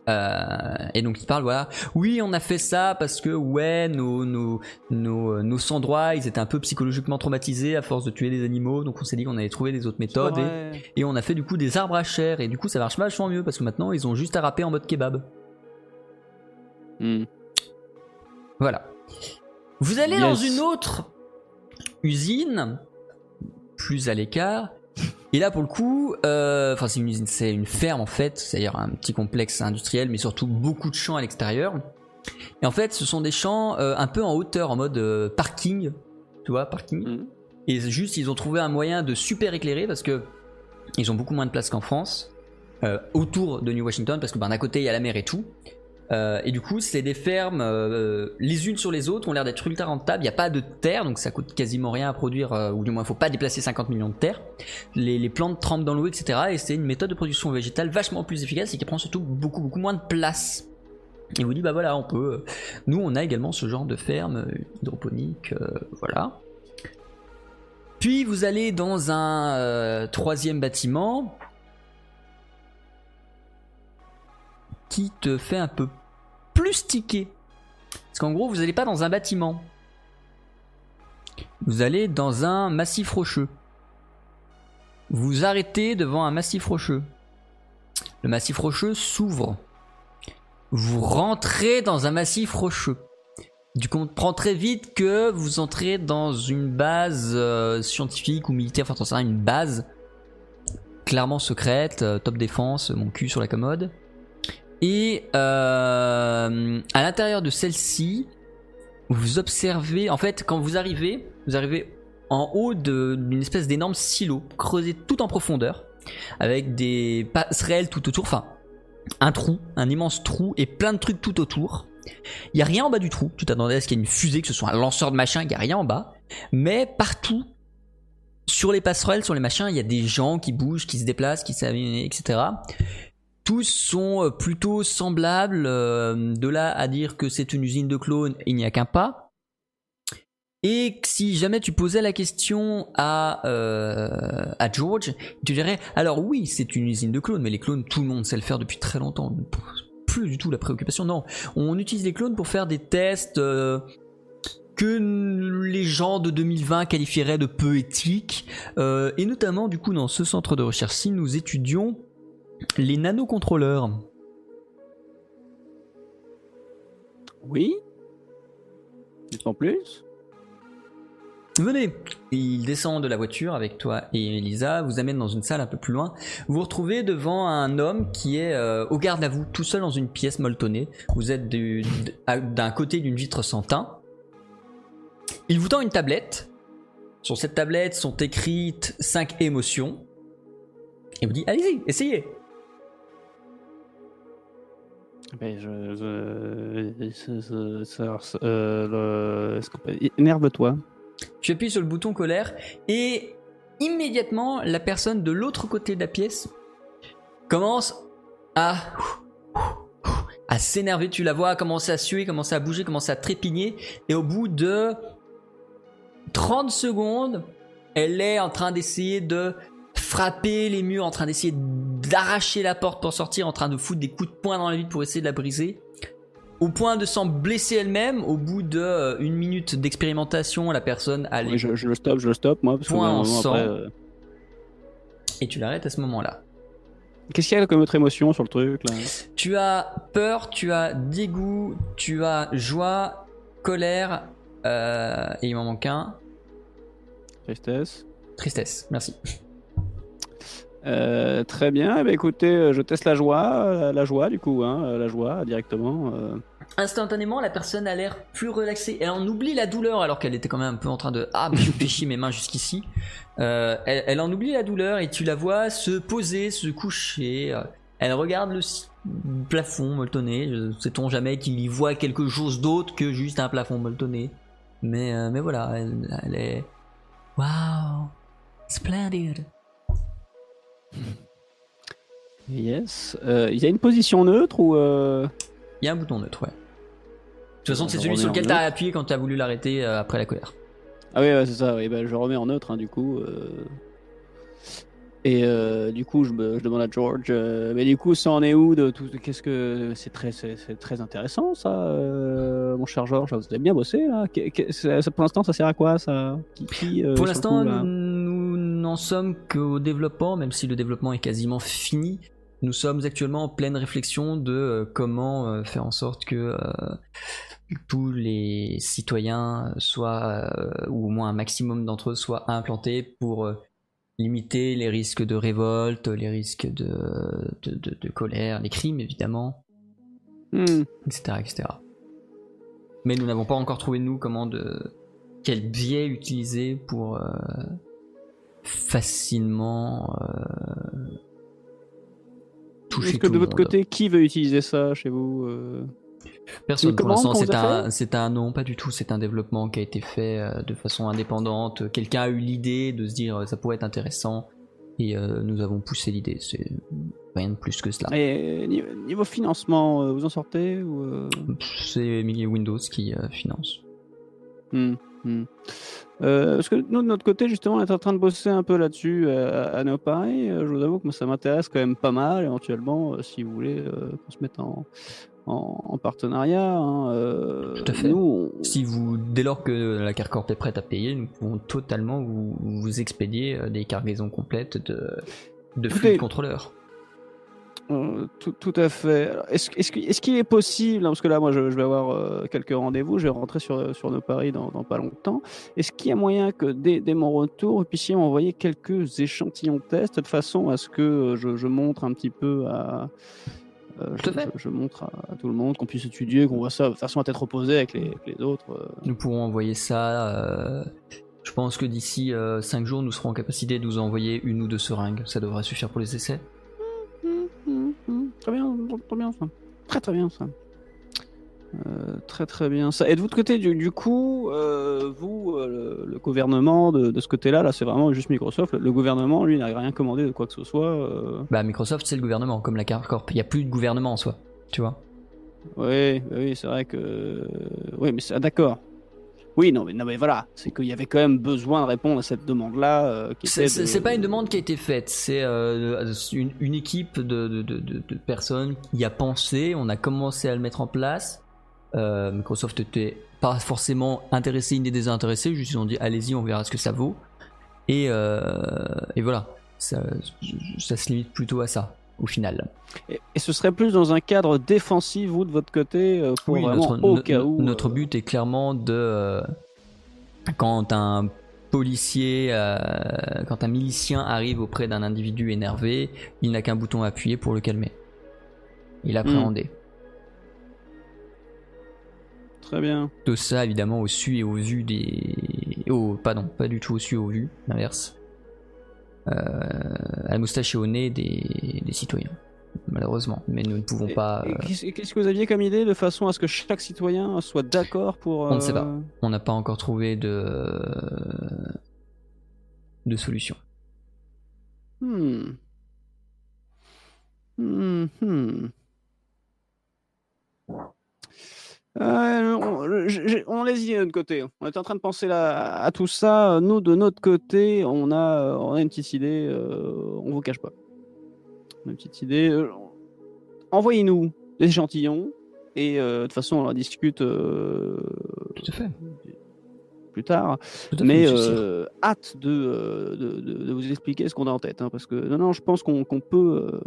Euh, et donc il parle, voilà, oui, on a fait ça parce que ouais, nos nos nos, nos sans-droits, ils étaient un peu psychologiquement traumatisés à force de tuer des animaux, donc on s'est dit qu'on allait trouver des autres méthodes et, et on a fait du coup des arbres à chair et du coup ça marche vachement mieux parce que maintenant ils ont juste à râper en mode kebab. Hmm. Voilà. Vous allez Yes. dans une autre usine, plus à l'écart, Et là, pour le coup, euh, enfin, c'est une usine, c'est une ferme en fait, c'est-à-dire un petit complexe industriel, mais surtout beaucoup de champs à l'extérieur. Et en fait, ce sont des champs euh, un peu en hauteur, en mode euh, parking, tu vois, parking. Mhm. Et juste, ils ont trouvé un moyen de super éclairer parce que ils ont beaucoup moins de place qu'en France, autour de New Washington, parce que ben, d'un côté il y a la mer et tout. Euh, et du coup, c'est des fermes euh, les unes sur les autres, ont l'air d'être ultra rentables. Il n'y a pas de terre, donc ça coûte quasiment rien à produire, euh, ou du moins, il faut pas déplacer 50 millions de terre. Les, plantes trempent dans l'eau, etc. Et c'est une méthode de production végétale vachement plus efficace et qui prend surtout beaucoup, beaucoup moins de place. Et vous dit, bah voilà, on peut. Nous, on a également ce genre de ferme hydroponique, voilà. Puis vous allez dans un troisième bâtiment qui te fait un peu plus tiquer. Parce qu'en gros, vous n'allez pas dans un bâtiment. Vous allez dans un massif rocheux. Vous arrêtez devant un massif rocheux. Le massif rocheux s'ouvre. Vous rentrez dans un massif rocheux. Du coup, on comprend très vite que vous entrez dans une base euh, scientifique ou militaire, enfin, t'en sais rien, une base clairement secrète, euh, top défense, mon cul sur la commode. Et euh, à l'intérieur de celle-ci, vous observez, en fait, quand vous arrivez, vous arrivez en haut d'une espèce d'énorme silo, creusé tout en profondeur, avec des passerelles tout autour, enfin, un trou, un immense trou, et plein de trucs tout autour. Il y a rien en bas du trou. Tu t'attendais à ce qu'il y ait une fusée, que ce soit un lanceur de machin, il y a rien en bas. Mais partout, sur les passerelles, sur les machins, il y a des gens qui bougent, qui se déplacent, qui s'amusent, etc. Tous sont euh, plutôt semblables. euh, de là à dire que c'est une usine de clones, il n'y a qu'un pas. Et si jamais tu posais la question à, euh, à George, il te dirait alors oui, c'est une usine de clones, mais les clones, tout le monde sait le faire depuis très longtemps. Plus du tout la préoccupation. Non, on utilise les clones pour faire des tests que les gens de 2020 qualifieraient de peu éthiques. Et notamment, du coup, dans ce centre de recherche-ci, nous étudions les nanocontrôleurs. Oui. En plus. Venez Il descend de la voiture avec toi et Elisa, vous amène dans une salle un peu plus loin. Vous vous retrouvez devant un homme qui est euh, au garde à vous, tout seul dans une pièce molletonnée. Vous êtes du- d- à- d'un côté d'une vitre sans teint. Il vous tend une tablette. Sur cette tablette sont écrites 5 émotions. Et vous dit Allez-y, essayez Énerve-toi. Tu appuies sur le bouton colère et immédiatement la personne de l'autre côté de la pièce commence à s'énerver. Tu la vois commencer à suer, commencer à bouger, commencer à trépigner et au bout de 30 secondes, elle est en train d'essayer de frapper les murs, en train d'essayer d'arracher la porte pour sortir, en train de foutre des coups de poing dans la vitre pour essayer de la briser au point de s'en blesser elle-même. Au bout de euh, une minute d'expérimentation, la personne a les Oui, je, je le stoppe, je le stoppe, moi. Parce que Point en sang. après, euh, et tu l'arrêtes à ce moment-là. Qu'est-ce qu'il y a comme autre émotion sur le truc là? Tu as peur, tu as dégoût, tu as joie, colère, euh, et il m'en manque un. Tristesse. Tristesse, merci. Euh, très bien. Eh ben, écoutez, euh, je teste la joie, euh, la joie du coup, hein, la joie directement. Instantanément, la personne a l'air plus relaxée. Elle en oublie la douleur alors qu'elle était quand même un peu en train de ah mais je chier mes mains jusqu'ici. Elle, en oublie la douleur et tu la vois se poser, se coucher. Elle regarde le plafond molletonné. Sait-on jamais qu'il y voit quelque chose d'autre que juste un plafond molletonné. Mais mais voilà, elle, elle est wow, splendid. Yes. Euh, Il y a une position neutre ou euh, Il y a un bouton neutre, ouais. De toute façon, Je c'est celui sur lequel t'as appuyé quand t'as voulu l'arrêter euh, après la colère. Ah oui, ouais, c'est ça. Oui, ben, je remets en neutre hein, du coup. Et du coup, je, me- je demande à George. mais du coup, ça en est où de tout Qu'est-ce que c'est très, c'est très intéressant ça, mon cher George? Vous avez bien bossé là. Ça- pour l'instant, ça sert à quoi ça? Qui, qui, Pour l'instant, n'en sommes qu'au développement, même si le développement est quasiment fini. Nous sommes actuellement en pleine réflexion de euh, comment euh, faire en sorte que euh, tous les citoyens soient, ou au moins un maximum d'entre eux, soient implantés pour limiter les risques de révolte, les risques de, de, de- de colère, les crimes évidemment, Hmm. etc., etc. Mais nous n'avons pas encore trouvé nous comment de quel biais utiliser pour euh, facilement euh, toucher Est-ce que de votre côté, qui veut utiliser ça chez vous euh Personne pour l'instant, c'est un, c'est un non, pas du tout. C'est un développement qui a été fait euh, de façon indépendante. Quelqu'un a eu l'idée de se dire euh, ça pourrait être intéressant et euh, nous avons poussé l'idée. C'est rien de plus que cela. Et niveau, financement, vous en sortez ou C'est Windows qui finance. Hmm, hmm. Euh, parce que nous, de notre côté, justement, on est en train de bosser un peu là-dessus euh, à Neo Paris. Euh, Je vous avoue que moi, ça m'intéresse quand même pas mal, éventuellement, euh, si vous voulez qu'on se mette en, en, en partenariat. hein, Tout à fait. Nous, on- Si vous, dès lors que la Carcorp est prête à payer, nous pouvons totalement vous, vous expédier des cargaisons complètes de, flux de contrôleurs. Euh, tout, tout à fait. Est-ce qu'il qu'il est possible, hein, parce que là, moi, je, je vais avoir euh, quelques rendez-vous, je vais rentrer sur, sur nos paris dans, dans pas longtemps. Est-ce qu'il y a moyen que dès, dès mon retour, vous puissiez m'envoyer quelques échantillons de tests de façon à ce que euh, je, je montre un petit peu à. euh, je, fait. je- je montre à, à tout le monde, qu'on puisse étudier, qu'on voit ça de façon à tête reposée avec les, avec les autres. euh. Nous pourrons envoyer ça. euh, je pense que d'ici 5 jours, nous serons en capacité de vous envoyer une ou deux seringues. Ça devrait suffire pour les essais. Hum, hum. Très bien, très bien ça. Très très bien ça. Euh, très très bien ça. Et de votre côté, du, du coup, euh, vous, euh, le, le gouvernement de, de ce côté-là, là, c'est vraiment juste Microsoft. Le gouvernement, lui, n'a rien commandé de quoi que ce soit. Bah, Microsoft, c'est le gouvernement, comme la Carcorp. Il n'y a plus de gouvernement en soi. Tu vois Oui, oui, c'est vrai que. Oui, mais ah, d'accord. Oui, non, mais, non, mais voilà, c'est qu'il y avait quand même besoin de répondre à cette demande-là. euh, C'est de- pas une demande qui a été faite, c'est euh, une, une équipe de, personnes qui y a pensé, on a commencé à le mettre en place. Euh, Microsoft était pas forcément intéressé ni désintéressé, juste ils ont dit allez-y, on verra ce que ça vaut. Et, euh, et voilà, ça, ça se limite plutôt à ça, au final. Et, et ce serait plus dans un cadre défensif, vous, de votre côté, euh, pour Oui, notre, au no- cas où. notre euh, but est clairement de euh, quand un policier, euh, quand un milicien arrive auprès d'un individu énervé, il n'a qu'un bouton à appuyer pour le calmer et l'appréhender. Très bien. Tout ça évidemment au su et au vu des, au pardon, pas du tout au su et au vu, l'inverse. Euh, à la moustache et au nez des, des citoyens, malheureusement. Mais nous ne pouvons Et- pas. euh, Qu'est-ce que vous aviez comme idée de façon à ce que chaque citoyen soit d'accord pour. On ne sait pas. euh, on n'a pas encore trouvé de de solution. Hmm. Hmm, hmm. Euh, on, j'ai- on les y de notre côté. On est en train de penser là, à tout ça. Nous, de notre côté, on a, on a une petite idée. euh, on vous cache pas. On a une petite idée. euh, Envoyez-nous des échantillons et euh, de toute façon, on en discute euh, Tout à fait. plus tard. Tout à fait, Mais euh, hâte de, euh, de, de- de vous expliquer ce qu'on a en tête. hein, parce que non, non, je pense qu'on qu'on peut, euh,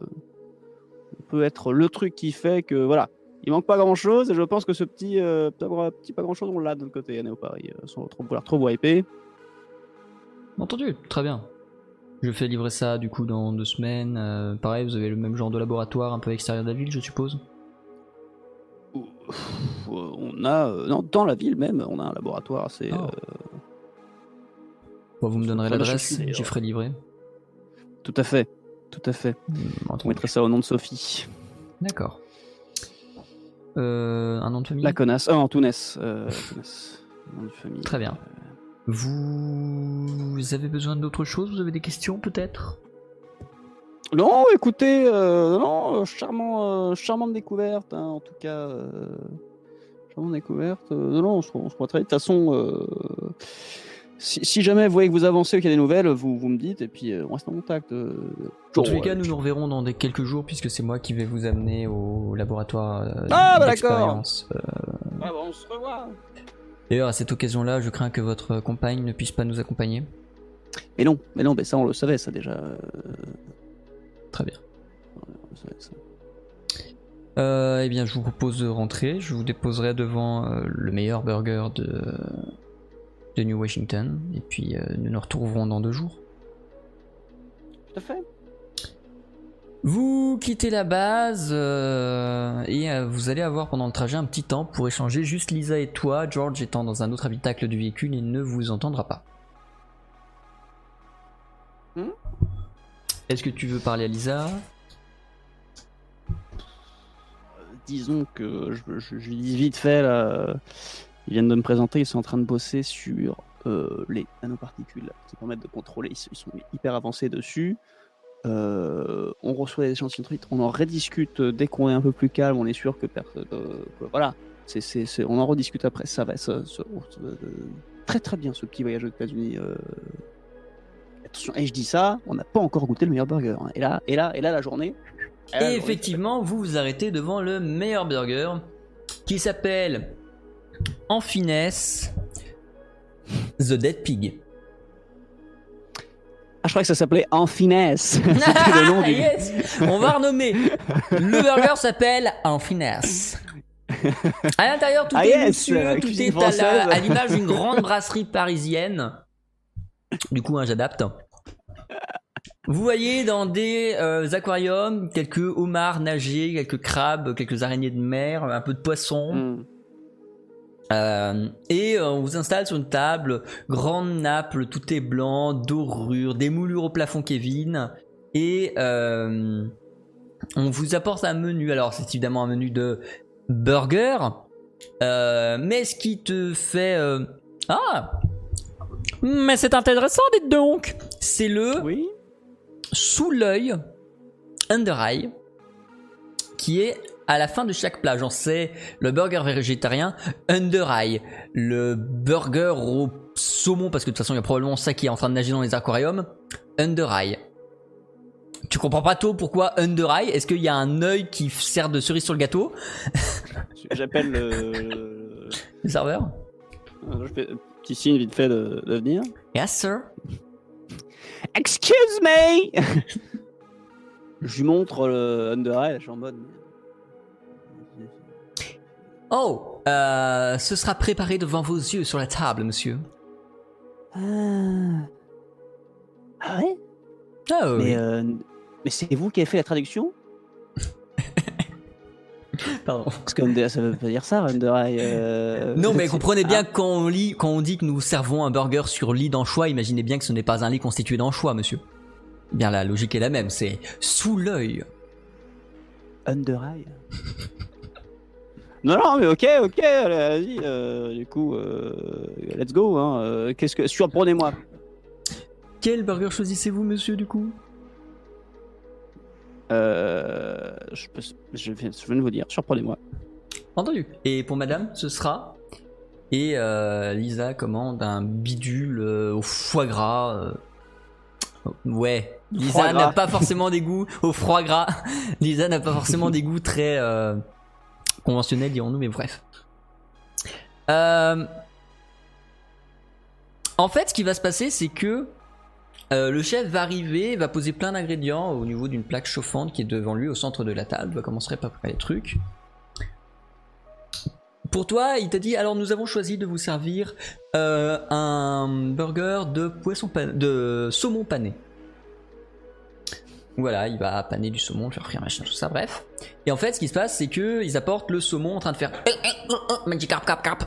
peut être le truc qui fait que voilà, il manque pas grand chose. Et je pense que ce petit, euh, petit, petit pas grand chose, on l'a de notre côté à Néo Paris, euh, sans trop trop wiper. Entendu, très bien. Je fais livrer ça du coup dans deux semaines. euh, pareil, vous avez le même genre de laboratoire un peu extérieur de la ville, je suppose? Pff, On a, euh, non, dans la ville même, on a un laboratoire. C'est Oh. euh, Bon, vous me donnerez l'adresse, suffit, j'y ferai livrer. tout à fait, tout à fait. Hmm, On mettrait ça au nom de Sophie, D'accord. Euh, un nom de famille la connasse. Ah, Antounès. Euh, Antounès, nom de famille. Très bien. Vous avez besoin d'autre chose? Vous avez des questions peut-être? Non, écoutez, euh, non, euh, charmant, euh, charmante découverte, hein, en tout cas. Euh, charmante découverte. euh, non, on se, on se très. De toute façon, euh, si, si jamais vous voyez que vous avancez, qu'il y a des nouvelles, vous, vous me dites, et puis euh, on reste en contact. euh, Dans bon, tous les cas, euh, nous nous reverrons dans des quelques jours puisque c'est moi qui vais vous amener au laboratoire euh, Ah, bah, d'accord. d'expérience. Euh, ah, bah, on se revoit. D'ailleurs, à cette occasion-là, je crains que votre compagne ne puisse pas nous accompagner. Mais non, mais non, mais ça, on le savait, ça déjà. euh, Très bien. on le savait, ça. Euh, eh bien, je vous propose de rentrer. Je vous déposerai devant euh, le meilleur burger de, de New Washington. Et puis, euh, nous nous retrouverons dans deux jours. Tout à fait. Vous quittez la base euh, et euh, vous allez avoir pendant le trajet un petit temps pour échanger. Juste Lisa et toi, George étant dans un autre habitacle du véhicule, il ne vous entendra pas. Hmm Est-ce que tu veux parler à Lisa? Disons que je, je- je lui dis vite fait, là, ils viennent de me présenter, ils sont en train de bosser sur euh, les nanoparticules qui permettent de contrôler, ils, sont hyper avancés dessus. Euh, on reçoit des échantillons de on en rediscute euh, dès qu'on est un peu plus calme, on est sûr que personne. euh, voilà, on en rediscute après, ça va ça- ça- ça- très très bien ce petit voyage aux États-Unis. Attention, et je dis ça, on n'a pas encore goûté le meilleur burger. hein. Et là, et là, et là, la journée. Et effectivement, vous vous arrêtez devant le meilleur burger qui s'appelle en finesse The Dead Pig. Ah, je crois que ça s'appelait En Finesse. Le nom du. Yes On va renommer. Le burger s'appelle en finesse. À l'intérieur, tout Ah est yes, luxueux, tout est à la- française. à l'image d'une grande brasserie parisienne. Du coup, hein, j'adapte. Vous voyez dans des euh, aquariums quelques homards nager, quelques crabes, quelques araignées de mer, un peu de poissons. Hmm. Euh, et euh, on vous installe sur une table, grande nappe, tout est blanc, dorure, des moulures au plafond Kevin, et euh, on vous apporte un menu. Alors c'est évidemment un menu de burger, euh, mais ce qui te fait euh, ah, mais c'est intéressant, dites donc. C'est le Oui. sous l'œil, under eye, qui est à la fin de chaque plat. J'en sais, le burger végétarien, under eye, le burger au saumon, parce que de toute façon, il y a probablement ça qui est en train de nager dans les aquariums, under eye. Tu comprends pas tôt pourquoi under eye? Est-ce qu'il y a un œil qui sert de cerise sur le gâteau? J'appelle le. Le serveur? Je fais un petit signe vite fait de, de venir. Yes, sir. Excuse me Je lui montre le under eye, je suis en mode. Oh, euh, ce sera préparé devant vos yeux sur la table, monsieur. Ah, ah ouais? Ah oui. Mais, euh, mais c'est vous qui avez fait la traduction? Pardon. Parce que under, ça veut pas dire ça, under eye. euh, Non, mais comprenez bien Ah, que quand on lit, quand on dit que nous servons un burger sur lit d'anchois, imaginez bien que ce n'est pas un lit constitué d'anchois, monsieur. Bien, la logique est la même, c'est sous l'œil. Under eye Non, non, mais ok, ok, allez, vas-y. euh, du coup, euh, let's go. Hein, euh, Qu'est-ce que surprenez-moi Quel burger choisissez-vous, monsieur, du coup? Euh, je, peux- je, viens, je viens de vous dire, surprenez-moi. Entendu. Et pour madame, ce sera? Et Lisa commande un bidule au foie gras. Ouais. Lisa n'a pas forcément des goûts au froid gras. Lisa n'a pas forcément des goûts très conventionnels, dirons-nous, mais bref. Euh, En fait, ce qui va se passer, c'est que euh, le chef va arriver, va poser plein d'ingrédients au niveau d'une plaque chauffante qui est devant lui au centre de la table, va commencer à préparer les trucs. Pour toi, il t'a dit alors nous avons choisi de vous servir euh, un burger de poisson de saumon pané. Voilà, il va paner du saumon, faire frire, machin, tout ça, bref. Et en fait, ce qui se passe, c'est que ils apportent le saumon en train de faire Magic carp, carp, carp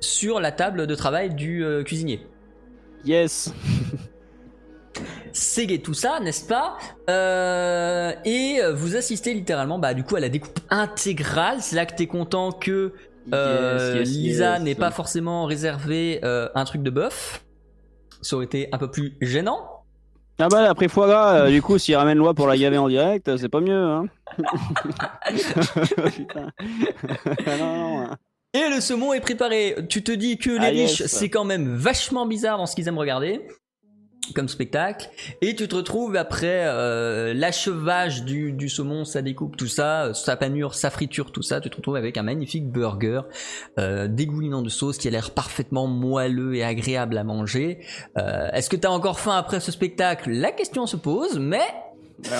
sur la table de travail du euh, cuisinier. Yes. C'est tout ça, n'est-ce pas? Euh, Et vous assistez littéralement, bah du coup, à la découpe intégrale. C'est là que t'es content que euh, Yes, yes, Lisa yes. n'ait pas forcément réservé euh, un truc de bœuf. Ça aurait été un peu plus gênant. Ah bah après foie gras, euh, du coup, s'il ramène loi pour la gaver en direct, euh, c'est pas mieux. Hein. Putain. Ah non, non, hein. Et le saumon est préparé. Tu te dis que les Ah, riches, yes. c'est quand même vachement bizarre dans ce qu'ils aiment regarder comme spectacle. Et tu te retrouves après euh, l'achevage du, du saumon, sa découpe, tout ça, sa panure, sa friture, tout ça. Tu te retrouves avec un magnifique burger euh, dégoulinant de sauce qui a l'air parfaitement moelleux et agréable à manger. Euh, Est-ce que tu as encore faim après ce spectacle? La question se pose, mais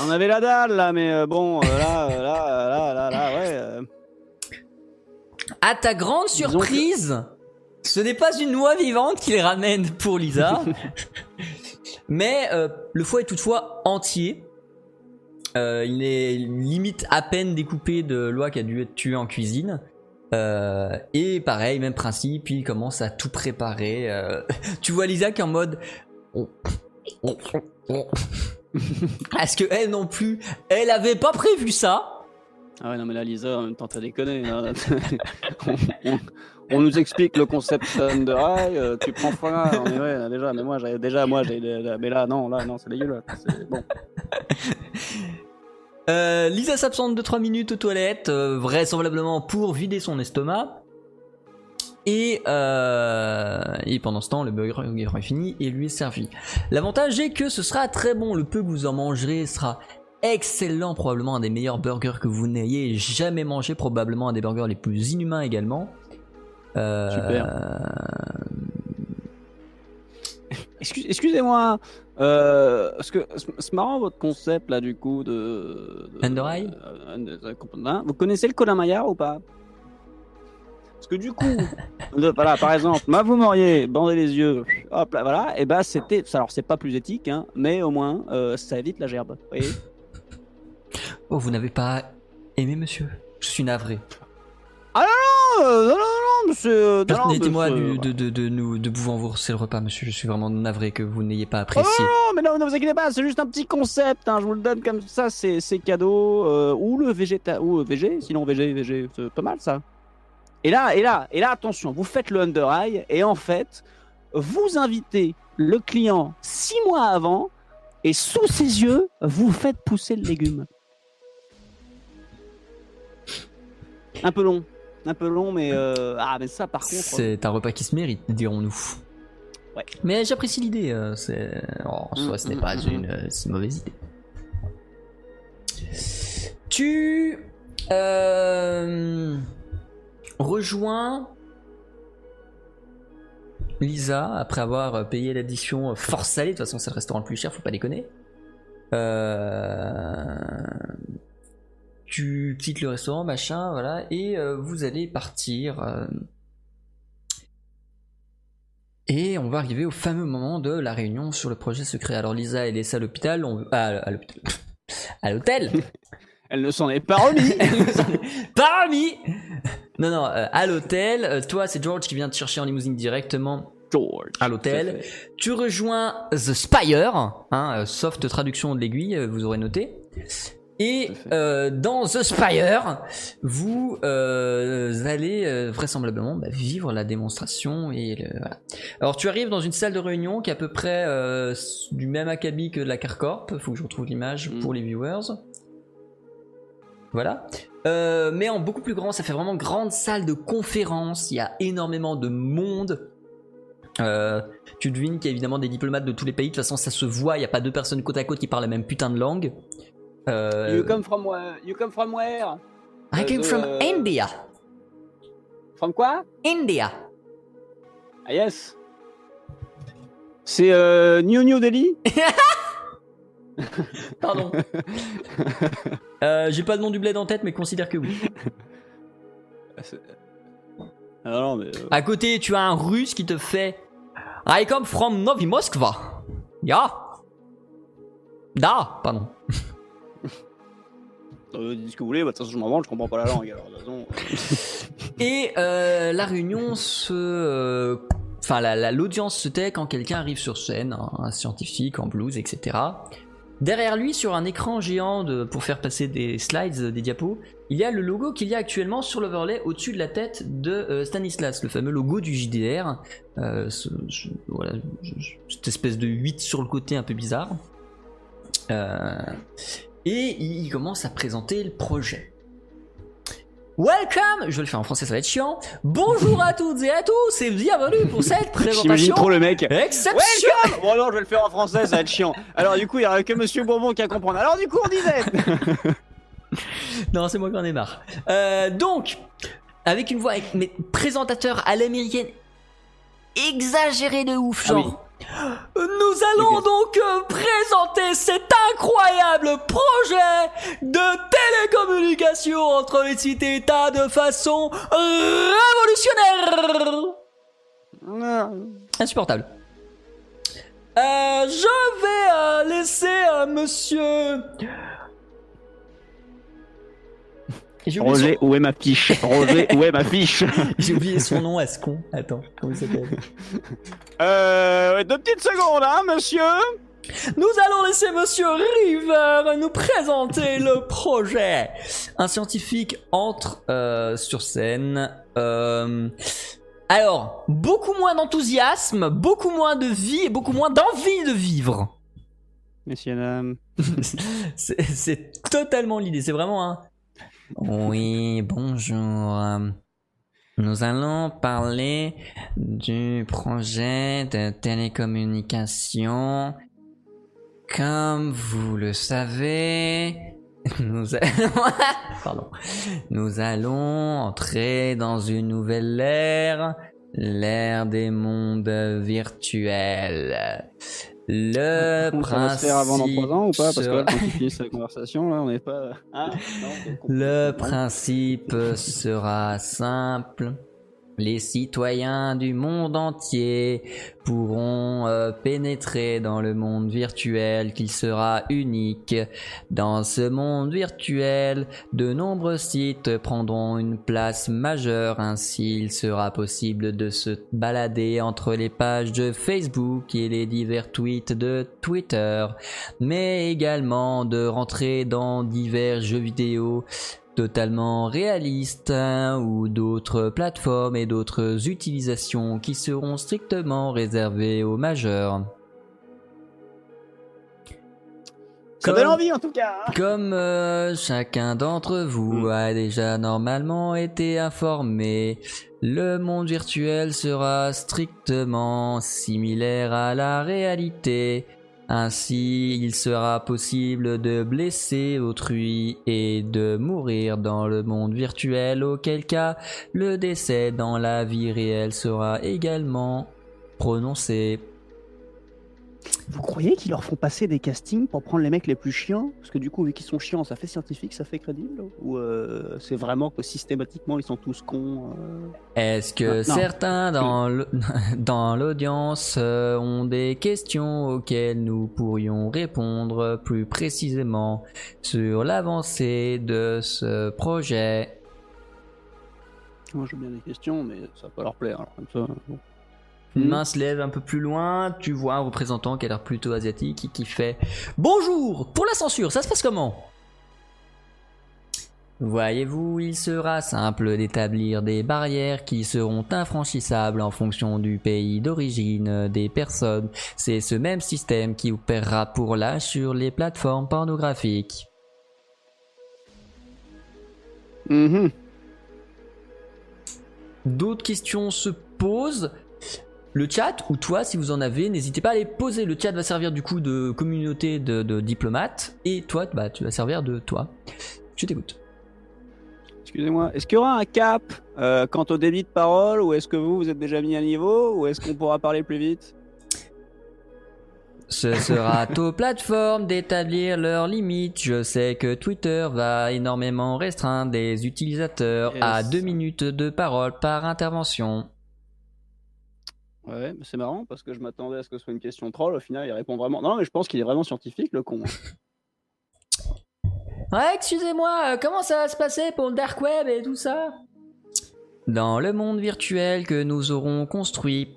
on avait la dalle là, mais euh, bon, euh, là, euh, là, euh, là, là, là, ouais. euh, À ta grande que- surprise, ce n'est pas une noix vivante qu'il ramène pour Lisa, Mais euh, le foie est toutefois entier. Euh, il est limite à peine découpé de l'oie qui a dû être tué en cuisine. Euh, et pareil, même principe, il commence à tout préparer. tu vois Lisa qui est en mode... Est-ce que elle non plus, elle avait pas prévu ça Ah ouais, non, mais là, Lisa, en même temps, t'as déconné. hein. on, on- on nous explique le concept Thunder Eye, euh, tu prends froid, là, déjà, mais moi, déjà, moi, j'ai, mais là, non, là, non, c'est dégueulasse. C'est- Bon. Euh, Lisa s'absente de 3 minutes aux toilettes, euh, vraisemblablement pour vider son estomac. Et, euh, et pendant ce temps, le burger est fini et lui est servi. L'avantage est que ce sera très bon. Le peu que vous en mangerez sera excellent, probablement un des meilleurs burgers que vous n'ayez jamais mangé, probablement un des burgers les plus inhumains également. Euh, Excuse- Excusez-moi, euh, parce que c'est marrant votre concept là du coup de. de euh, Vous connaissez le Colin Maillard ou pas? Parce que du coup, de- voilà, par exemple, moi vous m'auriez bandé les yeux, hop là, voilà, et bah c'était, alors c'est pas plus éthique, hein, mais au moins euh, ça évite la gerbe. Vous voyez? Oh, vous n'avez pas aimé, monsieur? Je suis navré. Oh, non, non, non, monsieur. non, non, Permettez-moi monsieur, du- de, de, de nous de vous rembourser le repas, monsieur. Je suis vraiment navré que vous n'ayez pas Oh apprécié. non, mais non, ne vous inquiétez pas, c'est juste un petit concept, hein, je vous le donne comme ça, c'est c'est cadeau. euh, ou le végéta, ou euh, végé, sinon végé, végé, c'est pas mal ça. Et là, et là, et là, attention, vous faites le under eye, et en fait, vous invitez le client six mois avant, et sous ses yeux, vous faites pousser le légume. Un peu long, un peu long, mais euh, ah, mais ça par contre. C'est un repas qui se mérite, dirons-nous. Ouais. Mais j'apprécie l'idée. euh, c'est oh, en soi, Mm, ce n'est mm, pas mm, une euh, si mauvaise idée. Tu euh, rejoins Lisa après avoir payé l'addition force salée. De toute façon, c'est le restaurant le plus cher, faut pas déconner. Euh, tu quittes le restaurant, machin, voilà, et euh, vous allez partir. euh, et on va arriver au fameux moment de la réunion sur le projet secret. Alors Lisa est laissée à l'hôpital, on... ah, à l'hôpital, à l'hôtel. Elle ne s'en est pas remis. Pas remis Non, non, euh, à l'hôtel. Toi, c'est George qui vient te chercher en limousine directement George. à l'hôtel. Tu rejoins The Spire, hein, soft traduction de l'aiguille, vous aurez noté. Et euh, dans The Spire, vous euh, allez euh, vraisemblablement bah, vivre la démonstration. Et le- voilà. Alors tu arrives dans une salle de réunion qui est à peu près du même acabit que la Carcorp. Faut que je retrouve l'image Mm. pour les viewers. Voilà. Mais en beaucoup plus grand, ça fait vraiment grande salle de conférence. Il y a énormément de monde. Euh, tu devines qu'il y a évidemment des diplomates de tous les pays. De toute façon, ça se voit. Il n'y a pas deux personnes côte à côte qui parlent la même putain de langue. Euh, You come from where? You come from where? I came euh, from euh, India. From quoi? India. Ah yes. C'est euh, New New Delhi? Pardon. Euh, J'ai pas le nom du bled en tête, mais considère que oui. Ah non, mais. euh, À côté, tu as un russe qui te fait I come from Novi Moskva. Ya. Da, pardon. euh, dites ce que vous voulez, bah, de toute façon, je m'en branle, je comprends pas la langue. Façon, Et euh, la réunion se. euh, Enfin, la- la- l'audience se tait quand quelqu'un arrive sur scène, un, un scientifique en blouse, etc. Derrière lui, sur un écran géant pour faire passer des slides, euh, des diapos, il y a le logo qu'il y a actuellement sur l'overlay au-dessus de la tête de euh, Stanislas, le fameux logo du JDR. Euh, voilà, cette espèce de 8 sur le côté un peu bizarre. Euh, et il commence à présenter le projet. Welcome, je vais le faire en français, ça va être chiant. Bonjour à toutes et à tous et bienvenue pour cette J'imagine présentation trop le mec. exceptionnelle. Welcome Bon, non, je vais le faire en français, ça va être chiant. Alors, du coup, il y a que Monsieur Bourbon qui a comprendre. Alors, du coup, on disait. Non, c'est moi qui en ai marre. Euh, donc, avec une voix, avec- mais présentateur à l'américaine exagéré de ouf, Ah oui. Nous allons donc euh, présenter cet incroyable projet de télécommunication entre les cités-États de façon révolutionnaire. Insupportable. Euh, je vais euh, laisser euh, monsieur. Roger, où est ma fiche? Roger, où est ma fiche? J'ai oublié son nom à ce con. Attends, comment il s'appelle? Euh, ouais, deux petites secondes, hein, monsieur Nous allons laisser Monsieur River nous présenter le projet. Un scientifique entre euh, sur scène. Euh, alors, beaucoup moins d'enthousiasme, beaucoup moins de vie et beaucoup moins d'envie de vivre. Messieurs, dames. C'est c'est totalement l'idée. C'est vraiment un. Oui, bonjour. Nous allons parler du projet de télécommunication. Comme vous le savez, nous allons, pardon, nous allons entrer dans une nouvelle ère, l'ère des mondes virtuels. Le On va se principe faire avant dans trois ans ou pas? Parce que là, quand tu finis cette conversation, là, on n'est pas. Ah, non, Le principe sera simple. Les citoyens du monde entier pourront euh, pénétrer dans le monde virtuel qui sera unique. Dans ce monde virtuel, de nombreux sites prendront une place majeure. Ainsi, il sera possible de se balader entre les pages de Facebook et les divers tweets de Twitter, mais également de rentrer dans divers jeux vidéo totalement réalistes hein, ou d'autres plateformes et d'autres utilisations qui seront strictement réservées aux majeurs. Ça donne envie en tout cas hein. Comme euh, chacun d'entre vous a déjà normalement été informé, le monde virtuel sera strictement similaire à la réalité. Ainsi, il sera possible de blesser autrui et de mourir dans le monde virtuel, auquel cas le décès dans la vie réelle sera également prononcé. Vous croyez qu'ils leur font passer des castings pour prendre les mecs les plus chiants? Parce que du coup, vu qu'ils sont chiants, ça fait scientifique, ça fait crédible? Ou euh, c'est vraiment que systématiquement ils sont tous cons euh? Est-ce que certains dans l'audience euh, ont des questions auxquelles nous pourrions répondre plus précisément sur l'avancée de ce projet? Moi j'ai bien des questions, mais ça va pas leur plaire. Alors, comme ça, bon. Une Mhm. main se lève un peu plus loin, tu vois un représentant qui a l'air plutôt asiatique et qui fait Bonjour Pour la censure, ça se passe comment? Voyez-vous, il sera simple d'établir des barrières qui seront infranchissables en fonction du pays d'origine des personnes. C'est ce même système qui opérera pour l'âge sur les plateformes pornographiques. Mhm. D'autres questions se posent. Le chat, ou toi, si vous en avez, n'hésitez pas à les poser. Le chat va servir du coup de communauté de, de diplomates. Et toi, bah, tu vas servir de toi. Je t'écoute. Excusez-moi, est-ce qu'il y aura un cap euh, quant au débit de parole Ou est-ce que vous, vous êtes déjà mis à niveau Ou est-ce qu'on pourra parler plus vite? Ce sera aux plateformes d'établir leurs limites. Je sais que Twitter va énormément restreindre les utilisateurs à deux minutes de parole par intervention. Ouais, mais c'est marrant parce que je m'attendais à ce que ce soit une question troll. Au final, il répond vraiment. Non, mais je pense qu'il est vraiment scientifique, le con. Ouais, excusez-moi, euh, comment ça va se passer pour le dark web et tout ça? Dans le monde virtuel que nous aurons construit,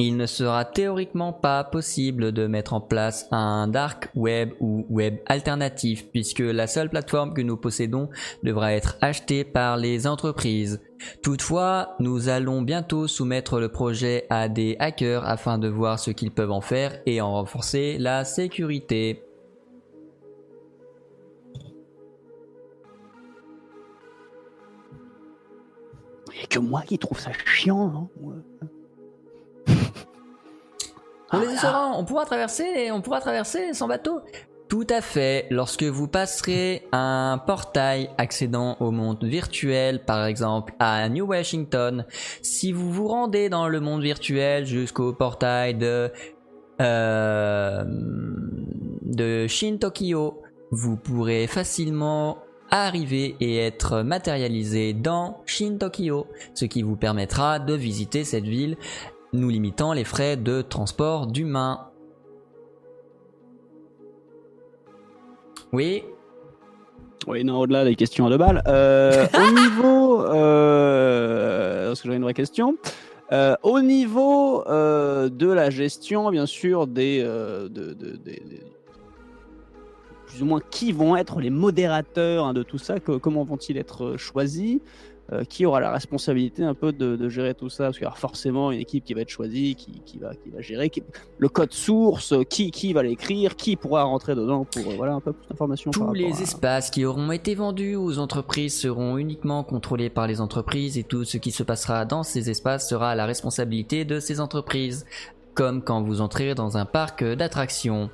il ne sera théoriquement pas possible de mettre en place un dark web ou web alternatif puisque la seule plateforme que nous possédons devra être achetée par les entreprises. Toutefois, nous allons bientôt soumettre le projet à des hackers afin de voir ce qu'ils peuvent en faire et en renforcer la sécurité. Il que moi qui trouve ça chiant. hein. Les Ah, saura, on pourra traverser, on pourra traverser sans bateau. Tout à fait. Lorsque vous passerez un portail accédant au monde virtuel, par exemple à New Washington, si vous vous rendez dans le monde virtuel jusqu'au portail de euh, de Shin Tokyo, vous pourrez facilement arriver et être matérialisé dans Shin Tokyo, ce qui vous permettra de visiter cette ville nous limitant les frais de transport d'humains. Oui. Oui, non, au-delà des questions à deux balles. Euh, au niveau. Euh, parce que j'avais une vraie question. Euh, au niveau de la gestion, bien sûr, des, de, de, Plus ou moins, qui vont être les modérateurs hein, de tout ça? Comment vont-ils être choisis? Euh, qui aura la responsabilité un peu de, de gérer tout ça, parce qu'il y aura forcément une équipe qui va être choisie, qui, qui va, qui va gérer qui- le code source, qui, qui va l'écrire, qui pourra rentrer dedans pour euh, voilà un peu plus d'informations. Tous les à- espaces qui auront été vendus aux entreprises seront uniquement contrôlés par les entreprises et tout ce qui se passera dans ces espaces sera à la responsabilité de ces entreprises, comme quand vous entrez dans un parc d'attractions.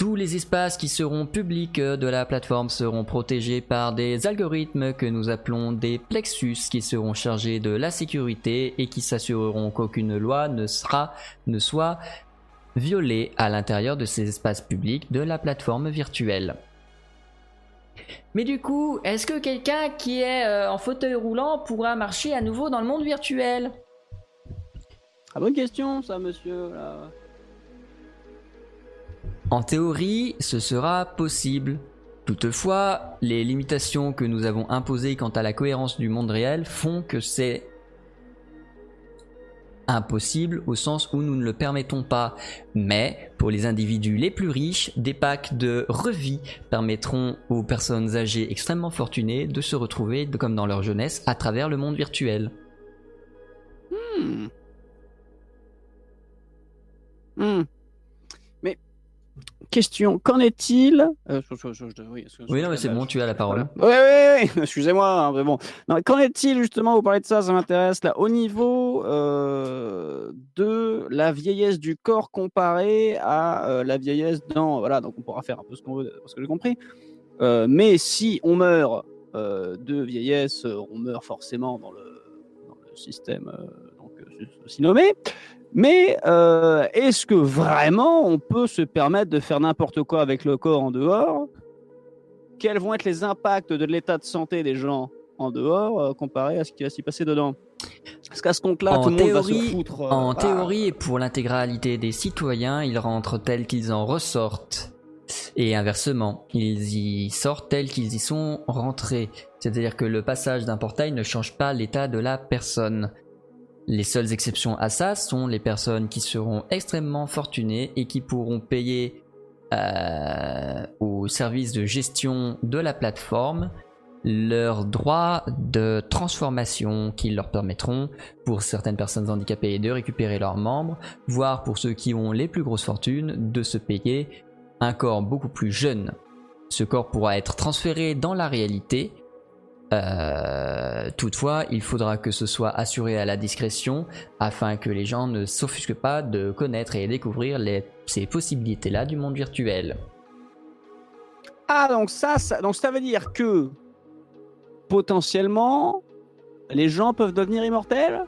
Tous les espaces qui seront publics de la plateforme seront protégés par des algorithmes que nous appelons des plexus qui seront chargés de la sécurité et qui s'assureront qu'aucune loi ne sera ne soit violée à l'intérieur de ces espaces publics de la plateforme virtuelle. Mais du coup, est-ce que quelqu'un qui est euh, en fauteuil roulant pourra marcher à nouveau dans le monde virtuel? Ah, bonne question, ça, monsieur. En théorie, ce sera possible. Toutefois, les limitations que nous avons imposées quant à la cohérence du monde réel font que c'est impossible au sens où nous ne le permettons pas. Mais pour les individus les plus riches, des packs de revie permettront aux personnes âgées extrêmement fortunées de se retrouver, comme dans leur jeunesse, à travers le monde virtuel. Hmm. Hmm. Question, qu'en est-il? Euh, je- je- je- je- oui, non, mais c'est bon, tu as la parole. Oui, oui, oui, excusez-moi, hein, mais bon. Non, Qu'en est-il justement, vous parlez de ça, ça m'intéresse, là, au niveau euh, de la vieillesse du corps comparée à euh, la vieillesse dans... Voilà, donc on pourra faire un peu ce qu'on veut, parce que j'ai compris. Euh, mais si on meurt euh, de vieillesse, on meurt forcément dans le, dans le système donc, euh, aussi nommé. Mais euh, est-ce que vraiment on peut se permettre de faire n'importe quoi avec le corps en dehors? Quels vont être les impacts de l'état de santé des gens en dehors euh, comparé à ce qui va s'y passer dedans? Parce qu'à ce compte-là, En tout le monde va se théorie- foutre. euh, En théorie et pour l'intégralité des citoyens, ils rentrent tels qu'ils en ressortent. Et inversement, ils y sortent tels qu'ils y sont rentrés. C'est-à-dire que le passage d'un portail ne change pas l'état de la personne. Les seules exceptions à ça sont les personnes qui seront extrêmement fortunées et qui pourront payer euh, au service de gestion de la plateforme leurs droits de transformation qui leur permettront pour certaines personnes handicapées de récupérer leurs membres, voire pour ceux qui ont les plus grosses fortunes de se payer un corps beaucoup plus jeune. Ce corps pourra être transféré dans la réalité. Euh, toutefois, il faudra que ce soit assuré à la discrétion afin que les gens ne s'offusquent pas de connaître et découvrir les- ces possibilités-là du monde virtuel. Ah, donc ça, ça, donc ça veut dire que potentiellement, les gens peuvent devenir immortels?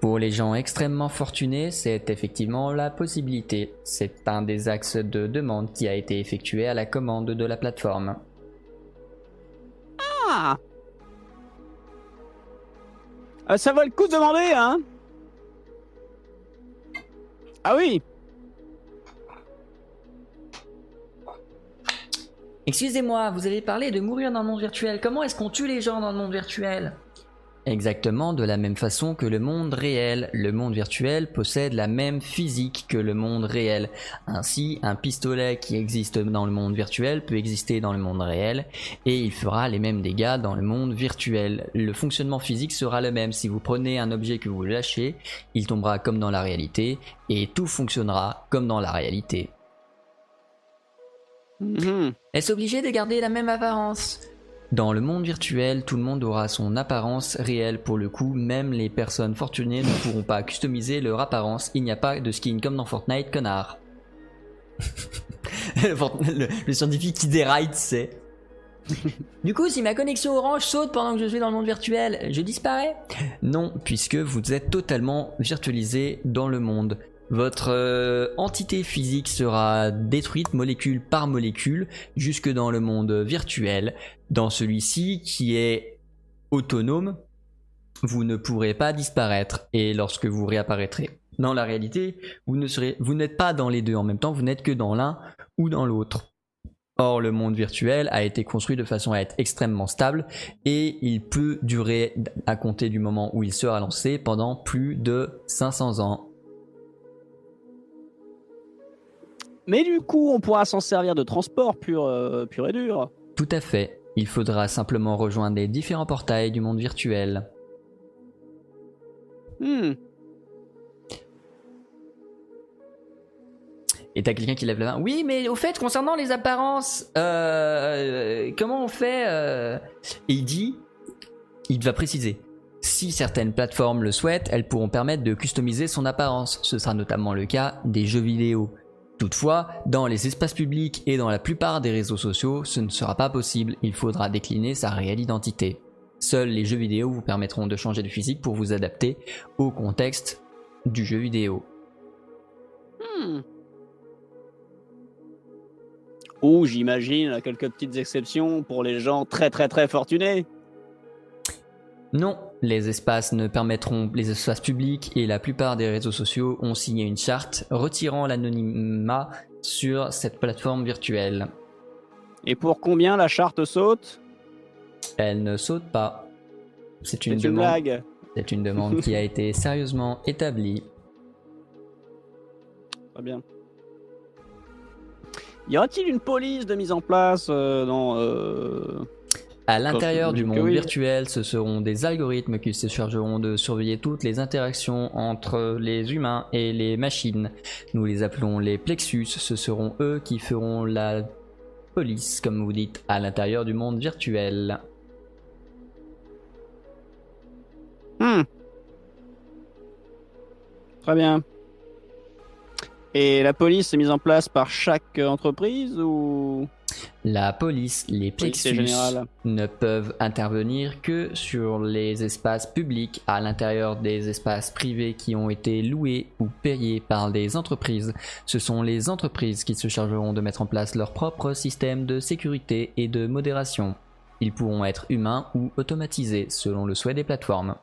Pour les gens extrêmement fortunés, c'est effectivement la possibilité. C'est un des axes de demande qui a été effectué à la commande de la plateforme. Ah Euh, Ça vaut le coup de demander, hein. Ah oui. Excusez-moi, vous avez parlé de mourir dans le monde virtuel. Comment est-ce qu'on tue les gens dans le monde virtuel? Exactement de la même façon que le monde réel. Le monde virtuel possède la même physique que le monde réel. Ainsi, un pistolet qui existe dans le monde virtuel peut exister dans le monde réel et il fera les mêmes dégâts dans le monde virtuel. Le fonctionnement physique sera le même. Si vous prenez un objet que vous lâchez, il tombera comme dans la réalité et tout fonctionnera comme dans la réalité. Mhm. Est-ce obligé de garder la même apparence? Dans le monde virtuel, tout le monde aura son apparence réelle. Pour le coup, même les personnes fortunées ne pourront pas customiser leur apparence. Il n'y a pas de skin comme dans Fortnite, connard. le, Fort- le- le scientifique qui déraille, c'est. du coup, si ma connexion orange saute pendant que je suis dans le monde virtuel, je disparais Non, puisque vous êtes totalement virtualisé dans le monde. Votre euh, entité physique sera détruite molécule par molécule jusque dans le monde virtuel. Dans celui-ci qui est autonome, vous ne pourrez pas disparaître et lorsque vous réapparaîtrez dans la réalité, vous vous n'êtes pas dans les deux en même temps, vous n'êtes que dans l'un ou dans l'autre. Or, le monde virtuel a été construit de façon à être extrêmement stable et il peut durer à compter du moment où il sera lancé pendant plus de 500 ans. Mais du coup, on pourra s'en servir de transport pur, euh, pur et dur. Tout à fait. Il faudra simplement rejoindre les différents portails du monde virtuel. Hmm. Et t'as quelqu'un qui lève la main. Oui, mais au fait, concernant les apparences, euh, comment on fait euh Et il dit, il va préciser. Si certaines plateformes le souhaitent, elles pourront permettre de customiser son apparence. Ce sera notamment le cas des jeux vidéo. Toutefois, dans les espaces publics et dans la plupart des réseaux sociaux, ce ne sera pas possible. Il faudra décliner sa réelle identité. Seuls les jeux vidéo vous permettront de changer de physique pour vous adapter au contexte du jeu vidéo. Hmm. Ou j'imagine à quelques petites exceptions pour les gens très très très fortunés. Non, les espaces ne permettront, les espaces publics et la plupart des réseaux sociaux ont signé une charte retirant l'anonymat sur cette plateforme virtuelle. Et pour combien la charte saute? Elle ne saute pas. C'est une une demande. blague. C'est une demande qui a été sérieusement établie. Très bien. Y aura-t-il une police de mise en place euh, dans euh, À l'intérieur du monde oui. virtuel, ce seront des algorithmes qui se chargeront de surveiller toutes les interactions entre les humains et les machines. Nous les appelons les plexus. Ce seront eux qui feront la police, comme vous dites, à l'intérieur du monde virtuel. Hmm. Très bien. Et la police est mise en place par chaque entreprise ou La police, les plexus, ne peuvent intervenir que sur les espaces publics à l'intérieur des espaces privés qui ont été loués ou payés par des entreprises. Ce sont les entreprises qui se chargeront de mettre en place leur propre système de sécurité et de modération. Ils pourront être humains ou automatisés selon le souhait des plateformes.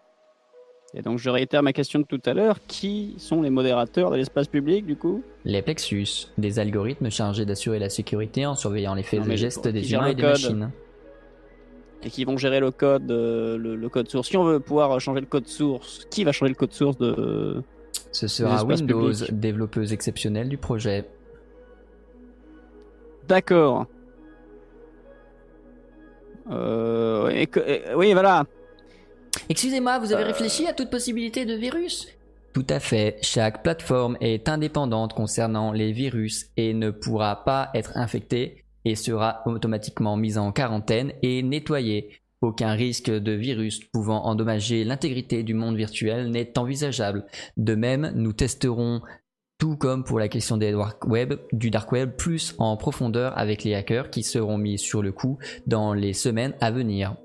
Et donc je réitère ma question de tout à l'heure. Qui sont les modérateurs de l'espace public du coup? Les plexus, des algorithmes chargés d'assurer la sécurité en surveillant les faits et gestes des humains et des machines. Et qui vont gérer le code, euh, le, le code source. Si on veut pouvoir changer le code source, qui va changer le code source de Ce sera Windows, développeuse exceptionnelle du projet. D'accord. Euh, oui, voilà. Excusez-moi, vous avez Euh. réfléchi à toute possibilité de virus? Tout à fait, chaque plateforme est indépendante concernant les virus et ne pourra pas être infectée et sera automatiquement mise en quarantaine et nettoyée. Aucun risque de virus pouvant endommager l'intégrité du monde virtuel n'est envisageable. De même, nous testerons tout comme pour la question des dark web, du dark web plus en profondeur avec les hackers qui seront mis sur le coup dans les semaines à venir.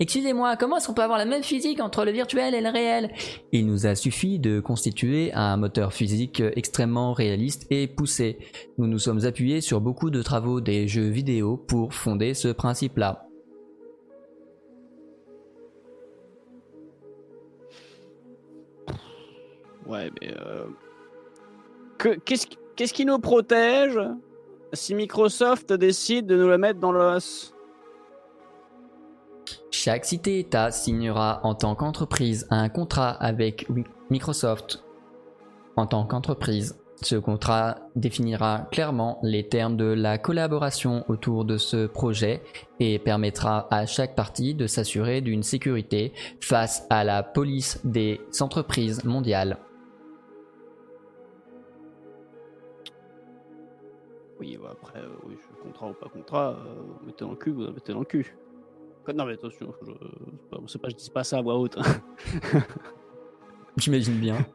Excusez-moi, comment est-ce qu'on peut avoir la même physique entre le virtuel et le réel? Il nous a suffi de constituer un moteur physique extrêmement réaliste et poussé. Nous nous sommes appuyés sur beaucoup de travaux des jeux vidéo pour fonder ce principe-là. Ouais, mais euh, que- qu'est-ce qui- qu'est-ce qui nous protège si Microsoft décide de nous le mettre dans l'os? Chaque cité-État signera en tant qu'entreprise un contrat avec Microsoft en tant qu'entreprise. Ce contrat définira clairement les termes de la collaboration autour de ce projet et permettra à chaque partie de s'assurer d'une sécurité face à la police des entreprises mondiales. Oui, bah après, euh, oui, contrat ou pas contrat, euh, mettez dans le cul, vous mettez dans le cul. Non, mais attention, je, c'est pas, je dis pas ça à voix haute. J'imagine bien.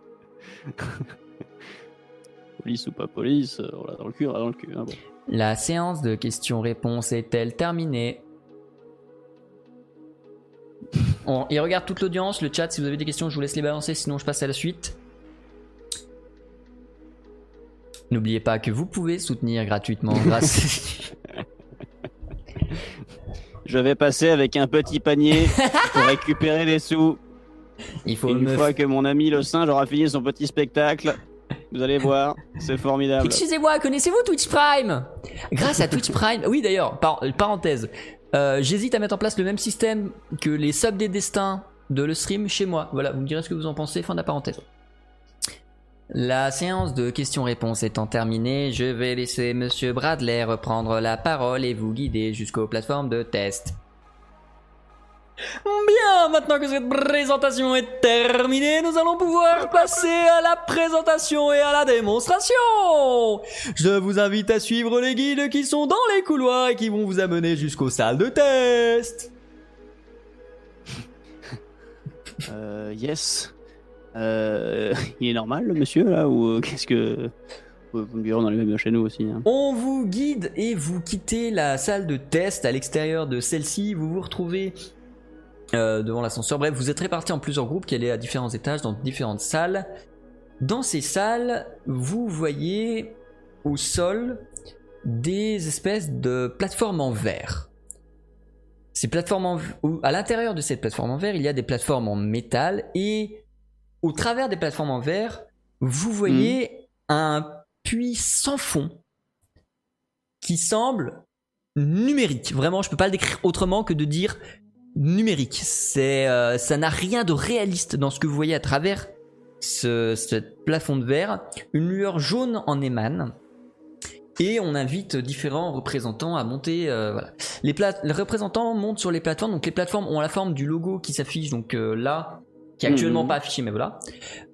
police ou pas police, euh, on l'a dans le cul, on l'a dans le cul. hein, bon. La séance de questions-réponses est-elle terminée? On, Il regarde toute l'audience, le chat, si vous avez des questions, je vous laisse les balancer, sinon je passe à la suite. N'oubliez pas que vous pouvez soutenir gratuitement grâce... Je vais passer avec un petit panier pour récupérer les sous. Il faut Et une me... fois que mon ami le singe aura fini son petit spectacle, Vous allez voir, c'est formidable. Excusez-moi, connaissez-vous Twitch Prime? Grâce à Twitch Prime, oui d'ailleurs, par- parenthèse, euh, j'hésite à mettre en place le même système que les subs des destins de le stream chez moi. Voilà, vous me direz ce que vous en pensez, fin de la parenthèse. La séance de questions-réponses étant terminée, je vais laisser Monsieur Bradley reprendre la parole et vous guider jusqu'aux plateformes de test. Bien, maintenant que cette présentation est terminée, nous allons pouvoir passer à la présentation et à la démonstration. Je vous invite à suivre les guides qui sont dans les couloirs et qui vont vous amener jusqu'aux salles de test. Euh, yes. Euh, il est normal monsieur ou euh, qu'est-ce que. Vous me direz, on en est même chez aussi. hein. On vous guide et vous quittez la salle de test à l'extérieur de celle-ci. Vous vous retrouvez euh, devant l'ascenseur. Bref, vous êtes répartis en plusieurs groupes qui allaient à différents étages dans différentes salles. Dans ces salles, vous voyez au sol des espèces de plateformes en verre. Ces plateformes en à l'intérieur de cette plateforme en verre, il y a des plateformes en métal et au travers des plateformes en verre, vous voyez un puits sans fond qui semble numérique. Vraiment, je peux pas le décrire autrement que de dire numérique. C'est, euh, ça n'a rien de réaliste dans ce que vous voyez à travers ce, ce plafond de verre. Une lueur jaune en émane. Et on invite différents représentants à monter. euh, voilà. les représentants montent sur les plateformes. Donc les plateformes ont la forme du logo qui s'affiche donc euh, là, qui est actuellement Mhm. pas affiché, mais voilà.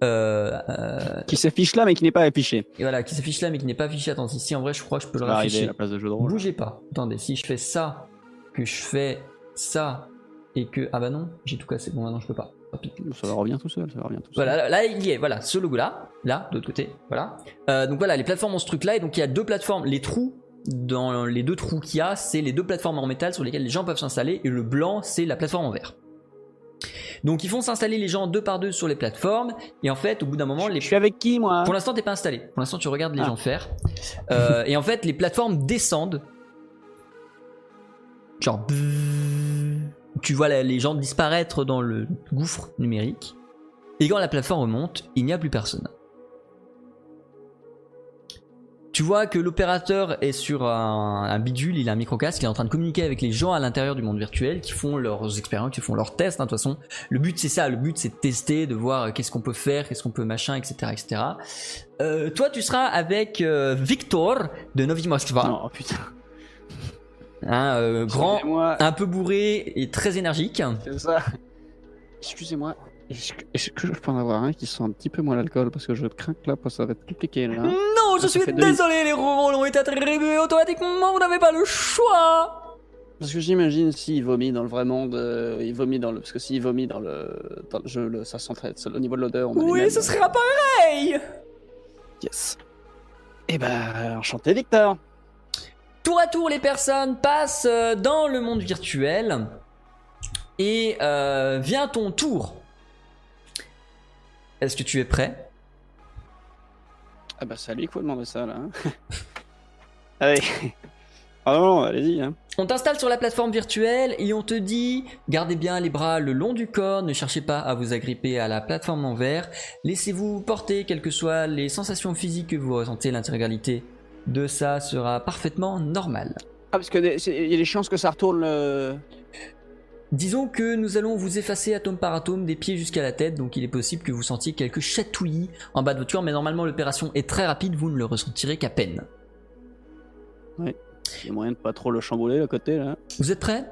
Euh, euh, Qui s'affiche là mais qui n'est pas affiché. et voilà, qui s'affiche là mais qui n'est pas affiché. Attends, ici en vrai, je crois que je peux le rafficher. à la place de jeu de rôle. Bougez pas. Attendez, si je fais ça, que je fais ça, et que. Ah bah non, j'ai tout cassé. Bon, maintenant je peux pas. Ça revenir tout seul, ça tout seul. Voilà, là, là, il y est, voilà, ce logo là, là, de l'autre côté, voilà. Euh, donc voilà, les plateformes ont ce truc là, et donc il y a deux plateformes, les trous, dans les deux trous qu'il y a, c'est les deux plateformes en métal sur lesquelles les gens peuvent s'installer, et le blanc, c'est la plateforme en verre. Donc ils font s'installer les gens deux par deux sur les plateformes, et en fait, au bout d'un moment, les Je suis avec qui moi? Pour l'instant, t'es pas installé. Pour l'instant, tu regardes les Ah. gens faire. Euh, et en fait, les plateformes descendent. Genre. Tu vois les gens disparaître dans le gouffre numérique. Et quand la plateforme remonte, il n'y a plus personne. Tu vois que l'opérateur est sur un, un bidule, il a un microcasque, il est en train de communiquer avec les gens à l'intérieur du monde virtuel qui font leurs expériences, qui font leurs tests. hein, de toute façon, le but c'est ça, le but c'est de tester, de voir euh, qu'est-ce qu'on peut faire, qu'est-ce qu'on peut machin, etc. etc. Euh, toi tu seras avec euh, Victor de Novi Moskva, Non, oh, putain. hein, euh, grand, un peu bourré et très énergique. c'est ça. Excusez-moi. Est-ce que, je peux en avoir un qui sent un petit peu moins l'alcool parce que je crains que là, ça va être compliqué là? Non, je Ça suis désolé, les rôles ont été attribués automatiquement, vous n'avez pas le choix. Parce que j'imagine s'il vomit dans le vrai monde, euh, il vomit dans le. Parce que s'il vomit dans le, dans le jeu, le- ça sent très. Au niveau de l'odeur, on Oui, ce sera pareil. Yes. Eh ben, enchanté Victor. Tour à tour, les personnes passent euh, dans le monde virtuel. Et euh, vient ton tour. Est-ce que tu es prêt? Ah bah c'est à lui qu'il faut demander ça là. hein. Allez. Ah non, non, allez-y. Hein. On t'installe sur la plateforme virtuelle et on te dit gardez bien les bras le long du corps, ne cherchez pas à vous agripper à la plateforme en verre, laissez-vous porter quelles que soient les sensations physiques que vous ressentez, l'intégralité de ça sera parfaitement normale. Ah parce que des- c'est- il y a des chances que ça retourne le. Disons que nous allons vous effacer atome par atome des pieds jusqu'à la tête, donc il est possible que vous sentiez quelques chatouillis en bas de votre corps, mais normalement l'opération est très rapide, vous ne le ressentirez qu'à peine. Il y a moyen de pas trop le chambouler le côté là. Vous êtes prêts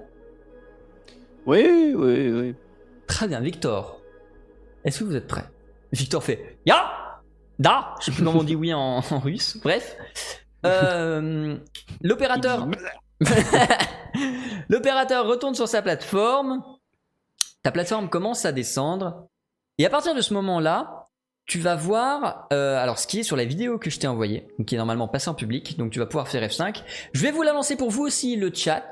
Oui, oui, oui. Très bien, Victor. Est-ce que vous êtes prêt? Victor fait Ya Da Je sais plus comment on dit oui en, en russe. Bref. Euh, L'opérateur. L'opérateur retourne sur sa plateforme. Ta plateforme commence à descendre. Et à partir de ce moment-là, tu vas voir, euh, alors ce qui est sur la vidéo que je t'ai envoyée, qui est normalement passée en public, donc tu vas pouvoir faire F5. Je vais vous la lancer pour vous aussi le chat.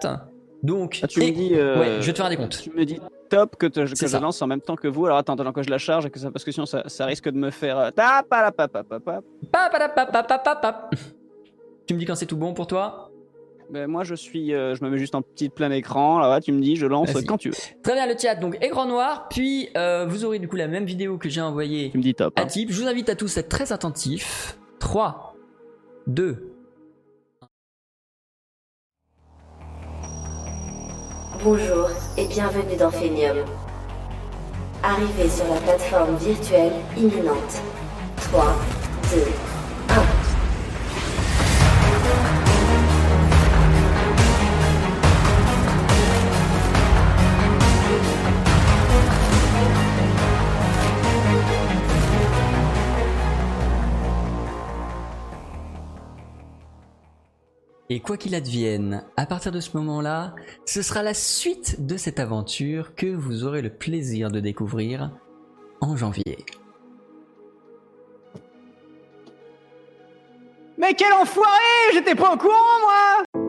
Donc, Ah, tu et- me dis. euh, ouais, je vais te faire un décompte. Tu me dis top que, te- que je lance en même temps que vous. Alors attends, attends que je la charge et que ça, parce que sinon ça, ça risque de me faire. Tu me dis quand c'est tout bon pour toi? Ben, moi, je suis, euh, je me mets juste en petit plein écran. Là, tu me dis, je lance Vas-y. quand tu veux. Très bien, le chat, donc écran noir, puis euh, vous aurez du coup la même vidéo que j'ai envoyée Tu me dis top. à hein. Type. Je vous invite à tous à être très attentifs. 3, 2, Bonjour et bienvenue dans Phenium. Arrivez sur la plateforme virtuelle imminente. 3, 2, 1. Et quoi qu'il advienne, à partir de ce moment-là, ce sera la suite de cette aventure que vous aurez le plaisir de découvrir en janvier. Mais quel enfoiré J'étais pas au courant, moi